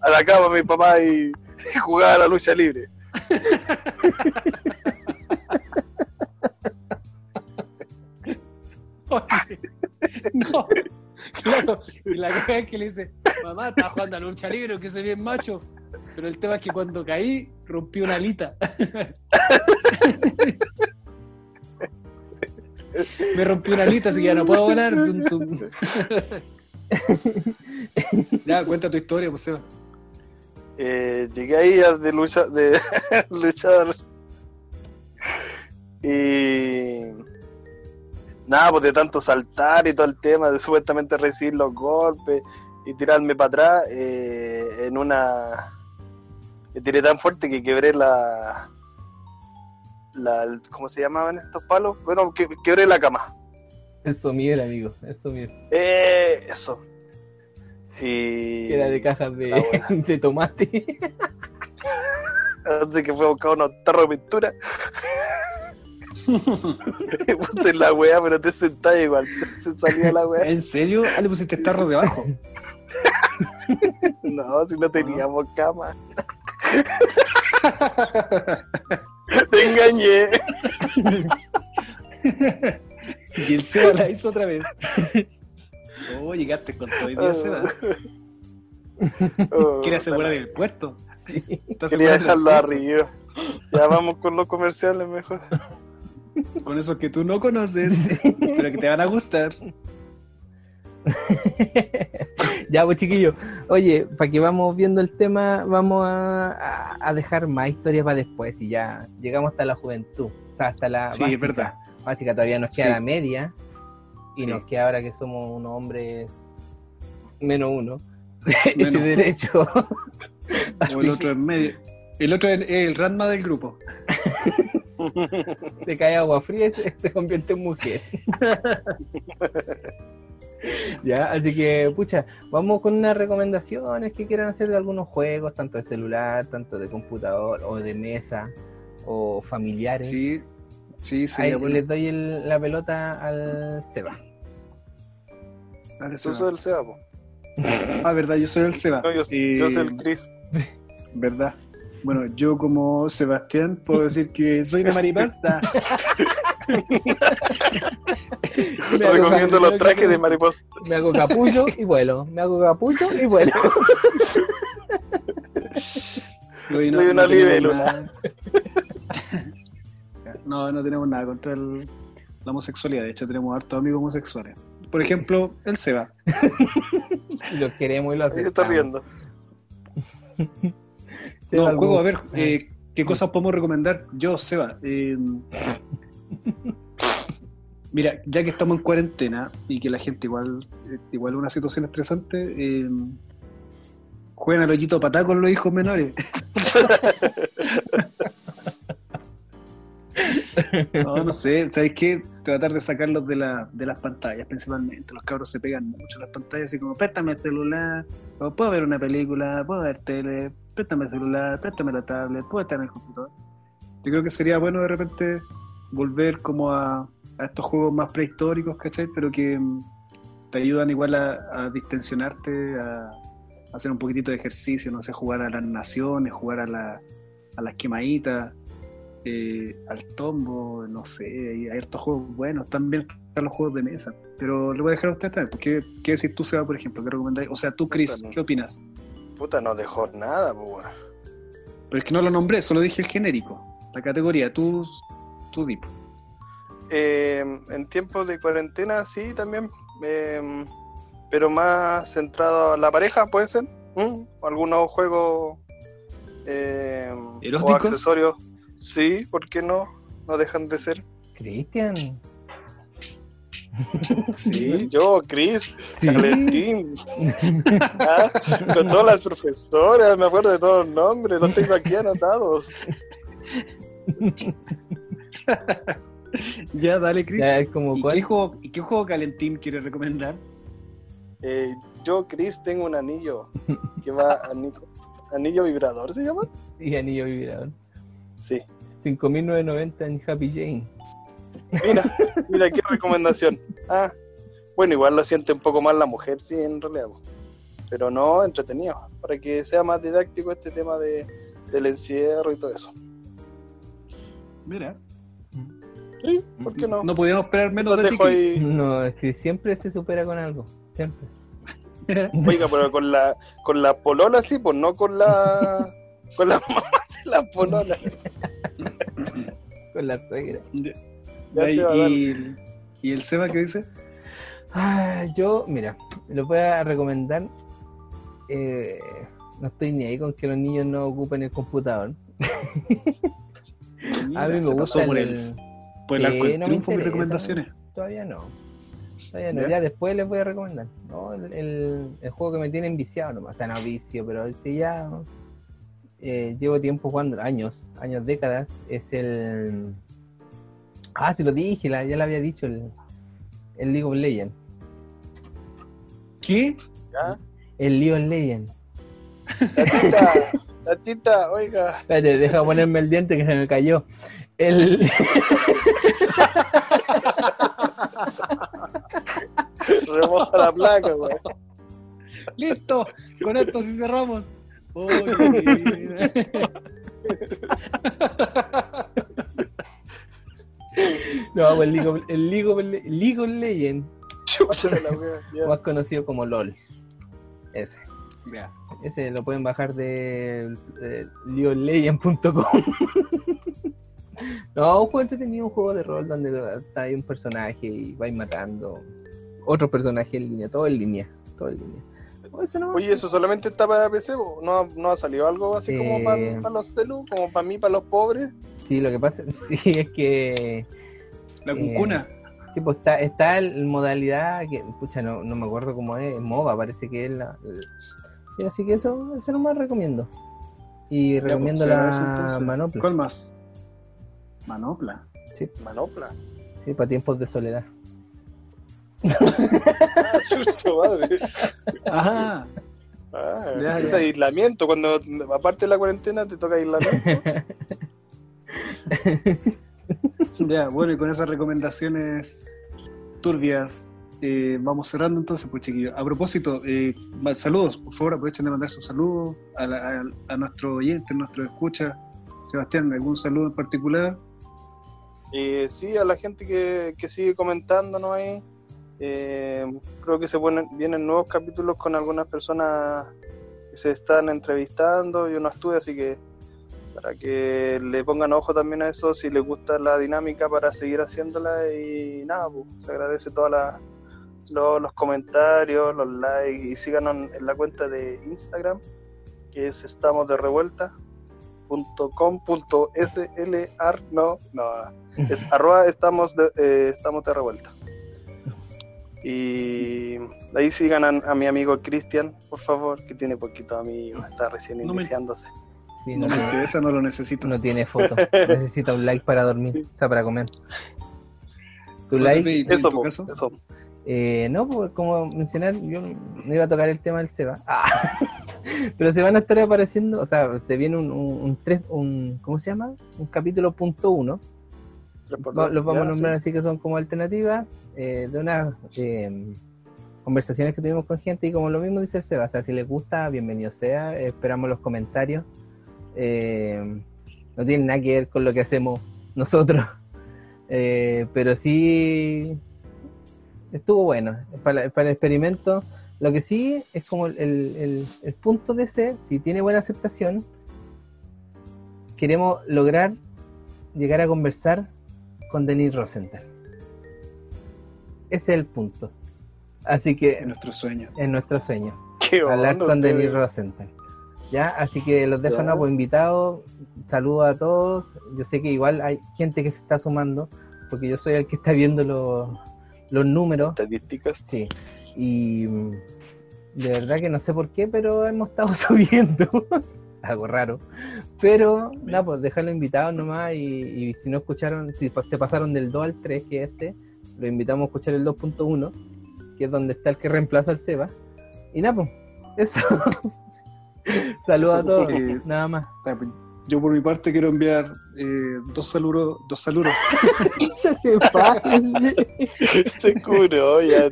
S3: a la cama mi papá y, y jugaba a la lucha libre.
S2: no. Claro, y la cosa es que le dice, mamá, estás jugando a lucha libre, que soy bien macho. Pero el tema es que cuando caí, rompí una alita. Me rompí una alita, así que ya no puedo volar. Ya, cuenta tu historia, pues.
S3: Eh, llegué ahí de lucha, de luchador. Y nada, pues de tanto saltar y todo el tema, de supuestamente recibir los golpes y tirarme para atrás, eh, en una me tiré tan fuerte que quebré la la ¿cómo se llamaban estos palos? Bueno, que, quebré la cama.
S1: El somier, amigo, el somier.
S3: Eh, eso. Sí.
S1: Que era de cajas de tomate.
S3: Así que fue a buscar unos tarros de pintura. Puse la weá, pero te sentás igual. Se salía la weá.
S2: ¿En serio? Ah, le pusiste tarro debajo.
S3: No, si no teníamos cama. Te engañé.
S2: Y el Seba la hizo otra vez. Oh, llegaste con todo el día, Seba.
S3: Oh,
S2: Quiere asegurar el puesto.
S1: Sí.
S3: Quería dejarlo arriba. Ya vamos con los comerciales mejor.
S2: Con esos que tú no conoces, pero que te van a gustar.
S1: ya, pues chiquillos. Oye, para que vamos viendo el tema, vamos a, a- a dejar más historias para después. Y ya llegamos hasta la juventud. O sea, hasta la
S2: Sí,
S1: básica.
S2: es verdad.
S1: Básica todavía nos queda
S2: Sí.
S1: la media. Y
S2: Sí.
S1: nos queda ahora que somos unos hombres menos uno.
S2: Menos.
S1: Ese derecho.
S2: O el otro en medio. El otro es el Ranma del grupo.
S1: Le cae agua fría y se, se convierte en mujer. ya, así que, pucha, vamos con unas recomendaciones que quieran hacer de algunos juegos, tanto de celular, tanto de computador, o de mesa, o familiares.
S2: Sí, sí,
S1: Ahí
S2: sería bueno.
S1: les doy el- la pelota al Seba.
S2: Seba.
S3: sos el Seba, po.
S2: Ah, verdad, yo soy el Seba.
S3: No, yo,
S2: Eh,
S3: yo soy el Chris.
S2: Verdad. Bueno, yo como Sebastián puedo decir que soy de Maripasta.
S1: Me hago,
S3: Recomiendo los trajes de mariposa.
S1: me hago capullo y vuelo. Me hago capullo y vuelo.
S2: Soy
S3: Soy una
S2: tenemos
S3: libélula.
S2: No, no tenemos nada contra el- la homosexualidad. De hecho, tenemos hartos amigos homosexuales. Por ejemplo, el Seba.
S1: Los queremos y los
S3: Ahí está
S1: aceptamos.
S3: riendo.
S1: Seba,
S2: No, juego, a ver,
S1: Ah,
S2: eh, ¿qué cosas podemos recomendar? Yo, Seba. eh, mira, ya que estamos en cuarentena y que la gente igual, igual es una situación estresante, eh, jueguen al hoyito patá con los hijos menores. No, no sé, ¿sabes qué? Tratar de sacarlos de, la, de las pantallas principalmente. Los cabros se pegan mucho las pantallas, así como, préstame el celular, o puedo ver una película, puedo ver tele, préstame el celular, préstame la tablet, puedo estar en el computador. Yo creo que sería bueno de repente volver como a, a estos juegos más prehistóricos, ¿cachai? Pero que mm, te ayudan igual a, distensionarte, a, a hacer un poquitito de ejercicio, no sé, jugar a las naciones, jugar a, la, a las quemaditas, eh, al tombo, no sé, hay, hay hartos juegos buenos, también están los juegos de mesa. Pero le voy a dejar a usted también, porque ¿qué decís tú, Seba, por ejemplo? ¿Qué recomendáis? O sea, tú, Chris,
S3: Puta.
S2: ¿qué opinas?
S3: Puta, no dejó nada.
S2: Pero es que no lo nombré, solo dije el genérico, la categoría, tú, tú Dip.
S3: Eh, en tiempos de cuarentena, sí, también. eh, pero más centrado a la pareja, puede ser. ¿Mm? Algunos juegos eh, o accesorios. Sí, ¿por qué no? No dejan de ser.
S1: Cristian.
S2: Sí.
S3: Yo, Chris,
S1: Sí.
S3: Valentín, Ah, con todas las profesoras, me acuerdo de todos los nombres, los tengo aquí anotados.
S2: ya, dale, Chris.
S1: Ya, es como
S2: ¿Y
S1: cuál.
S2: qué, juego, ¿Y qué juego Calentín quiere recomendar?
S3: Eh, yo, Chris, tengo un anillo que va anillo, anillo vibrador, ¿se llama?
S1: Sí, anillo vibrador.
S3: Sí.
S1: 5.990 en Happy Jane.
S3: Mira, mira qué recomendación. Ah, bueno, igual lo siente un poco más la mujer, sí, en realidad. Pero no, entretenido, para que sea más didáctico este tema de, del encierro y todo eso.
S2: Mira,
S3: Sí, ¿por qué no?
S2: no podíamos esperar menos
S3: Los
S2: de ti,
S3: ahí.
S1: No, es que siempre se supera con algo. Siempre.
S3: Oiga, pero con la con la polola sí, pues no con la con la mamá de la polola.
S1: Con la suegra.
S3: Ya
S2: y,
S3: te va a dar.
S2: y- ¿y el Seba qué dice?
S1: Ah, yo, mira, lo voy a recomendar. eh, no estoy ni ahí con que los niños no ocupen el computador. a mí me gusta
S2: por
S1: el,
S2: el, por el
S1: Sí,
S2: arco del
S1: no me
S2: triunfo mis recomendaciones.
S1: Todavía no. Todavía no.
S2: ¿Ya?
S1: Ya después les voy a recomendar. ¿no? El, el- el juego que me tiene enviciado nomás. O sea, no vicio, pero sí ya eh, llevo tiempo jugando, años, años, décadas. Es el. Ah, sí lo dije, la- ya lo había dicho, el, el League of Legends.
S2: ¿Qué?
S3: ¿Ya?
S1: El League of Legends.
S3: Tatita, tatita, oiga.
S1: Espérate, deja ponerme el diente que se me cayó. El.
S3: Remoja la placa, güey.
S2: Listo, con esto sí cerramos.
S1: No, pues el League of, el League of, Le- League of Legends, más conocido como LOL. Ese. Ese lo pueden bajar de, de no, un juego entretenido, un juego de rol donde está ahí un personaje y vais matando otro personaje en línea, todo en línea, todo en línea. Eso nomás.
S3: Oye, ¿eso solamente está para PC? ¿No, ha- no ha salido algo así como para,
S1: Eh.
S3: los celu? Como para mí, para los pobres?
S1: Sí, lo que pasa sí, es que
S2: La
S1: Eh,
S2: cuncuna.
S1: sí, pues está, está en modalidad que, pucha, no, no me acuerdo cómo es, MOBA parece que es la... Sí, así que eso, eso nomás recomiendo. Y
S2: pues,
S1: recomiendo la
S2: entonces.
S1: manopla.
S2: ¿Cuál más? Manopla.
S1: Sí,
S3: Manopla.
S1: sí, para tiempos de soledad.
S3: Ah, madre.
S2: Ajá.
S3: Ah,
S2: Ya,
S3: es
S2: ya.
S3: aislamiento. Cuando, aparte de la cuarentena, te toca aislamiento.
S2: Ya, bueno, y con esas recomendaciones turbias, eh, vamos cerrando entonces, pues chiquillos. A propósito, eh, saludos, por favor, aprovechen de mandar sus saludos a, la- a- a nuestro oyente, a nuestro escucha. Sebastián, ¿algún saludo en particular?
S3: Eh, sí, a la gente que, que sigue comentándonos ahí. Eh, creo que se ponen, vienen nuevos capítulos con algunas personas que se están entrevistando. Yo no estuve, así que para que le pongan ojo también a eso, si les gusta la dinámica para seguir haciéndola. Y nada, pues, se agradece todos los, los comentarios, los likes y síganos en la cuenta de Instagram,
S5: que es estamos de revuelta.com.slar, no, no, es arroba estamos de, eh, estamos de revuelta. Y ahí sigan a, a mi amigo Cristian, por favor, que tiene poquito amigo, está recién
S2: No me-
S5: iniciándose.
S1: Sí,
S2: No
S1: no,
S2: me
S1: tiene,
S2: interesa, no lo necesito.
S1: no tiene foto. Necesita un like para dormir, o sea, para comer. Tu like,
S2: ¿y tú en
S5: Eso,
S2: tu
S5: po,
S2: caso?
S5: eso.
S1: eh, no, pues como mencionar, yo no iba a tocar el tema del Seba. Ah. Pero se van a estar apareciendo, o sea, se viene un, un, un tres, un ¿cómo se llama? Un capítulo punto uno. Va- los vamos a nombrar
S5: sí.
S1: así que son como alternativas eh, de unas eh, conversaciones que tuvimos con gente y como lo mismo dice el Seba, o sea, si les gusta, bienvenido sea, esperamos los comentarios. Eh, no tiene nada que ver con lo que hacemos nosotros, pero sí estuvo bueno para, para el experimento. Lo que sí es como el, el- el punto de ese, si tiene buena aceptación, queremos lograr llegar a conversar con Denis Rosenthal. Ese es el punto. Así
S2: Es
S1: que
S2: nuestro sueño.
S1: es nuestro sueño,
S5: Qué
S1: hablar con. Denis Rosenthal. ¿Ya? Así que los dejo pues, invitados. Saludos a todos. Yo sé que igual hay gente que se está sumando, porque yo soy el que está viendo los, los números.
S5: Estadísticas.
S1: Sí. Y mm, de verdad que no sé por qué, pero hemos estado subiendo. Algo raro. Pero, nada, pues dejarlo invitados nomás. Y, y si no escucharon, si se pasaron del 2 al 3, que es este, lo invitamos a escuchar el 2.1, que es donde está el que reemplaza al Seba. Y nada, pues, eso. Saludos a todos,
S2: eh,
S1: nada más.
S2: Yo por mi parte quiero enviar eh, dos saludos, dos saludos.
S1: Ya te.
S5: Se curó ya.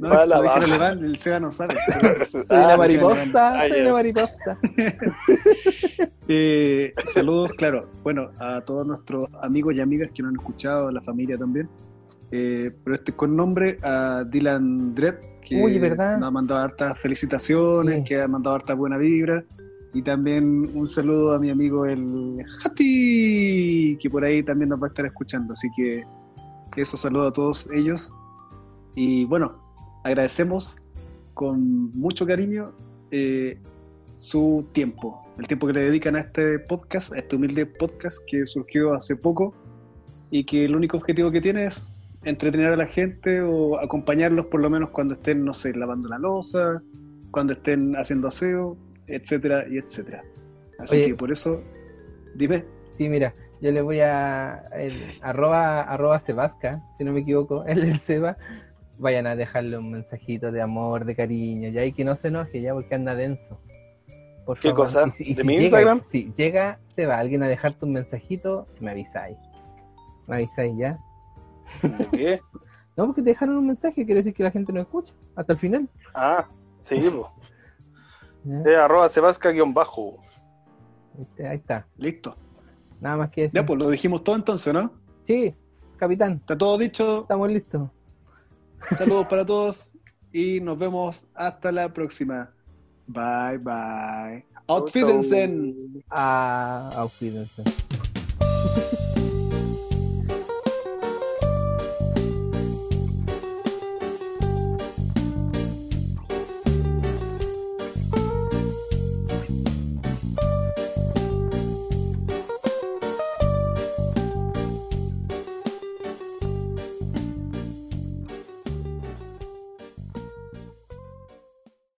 S2: No,
S5: Va a la
S2: lo dije
S5: baja.
S2: relevante, el Seba no sabe.
S1: Soy
S5: Ah,
S1: una mariposa, soy una mariposa.
S2: Eh, saludos, claro, bueno, a todos nuestros amigos y amigas que nos han escuchado, a la familia también. Eh, pero este con nombre a Dylan Dredd, que
S1: Uy, ¿verdad?
S2: nos ha mandado hartas felicitaciones,
S1: Sí.
S2: que ha mandado harta buena vibra. Y también un saludo a mi amigo el Hati, que por ahí también nos va a estar escuchando. Así que eso saludo a todos ellos. Y bueno, agradecemos con mucho cariño eh, su tiempo, el tiempo que le dedican a este podcast, a este humilde podcast que surgió hace poco y que el único objetivo que tiene es entretener a la gente o acompañarlos por lo menos cuando estén, no sé, lavando la losa, cuando estén haciendo aseo, etcétera y etcétera. Así
S1: Oye.
S2: que por eso, dime,
S1: Sí, mira, yo le voy a el, arroba, arroba Sebasca, si no me equivoco, el del Seba. Vayan a dejarle un mensajito de amor, de cariño, ya y que no se enoje ya porque anda denso. Por
S5: ¿Qué
S1: favor.
S5: cosa?
S1: Y si, y
S5: ¿De
S1: si
S5: mi
S1: llega,
S5: Instagram?
S1: Si llega, Seba, alguien a dejarte un mensajito, me avisáis. Me avisáis ya.
S5: ¿De qué?
S1: No, porque te dejaron un mensaje, quiere decir que la gente no escucha hasta el final.
S5: Ah, sí, po.
S1: ¿Ya?
S5: Eh, arroba sebasca guion bajo.
S1: Este, Ahí está.
S2: listo.
S1: Nada más que decir.
S2: Ya, pues lo dijimos todo entonces, ¿no?
S1: Sí, capitán,
S2: Está todo dicho.
S1: estamos listos.
S2: Saludos para todos y nos vemos hasta la próxima. Bye bye. Outfídense.
S1: Ah, auf Wiedersehen.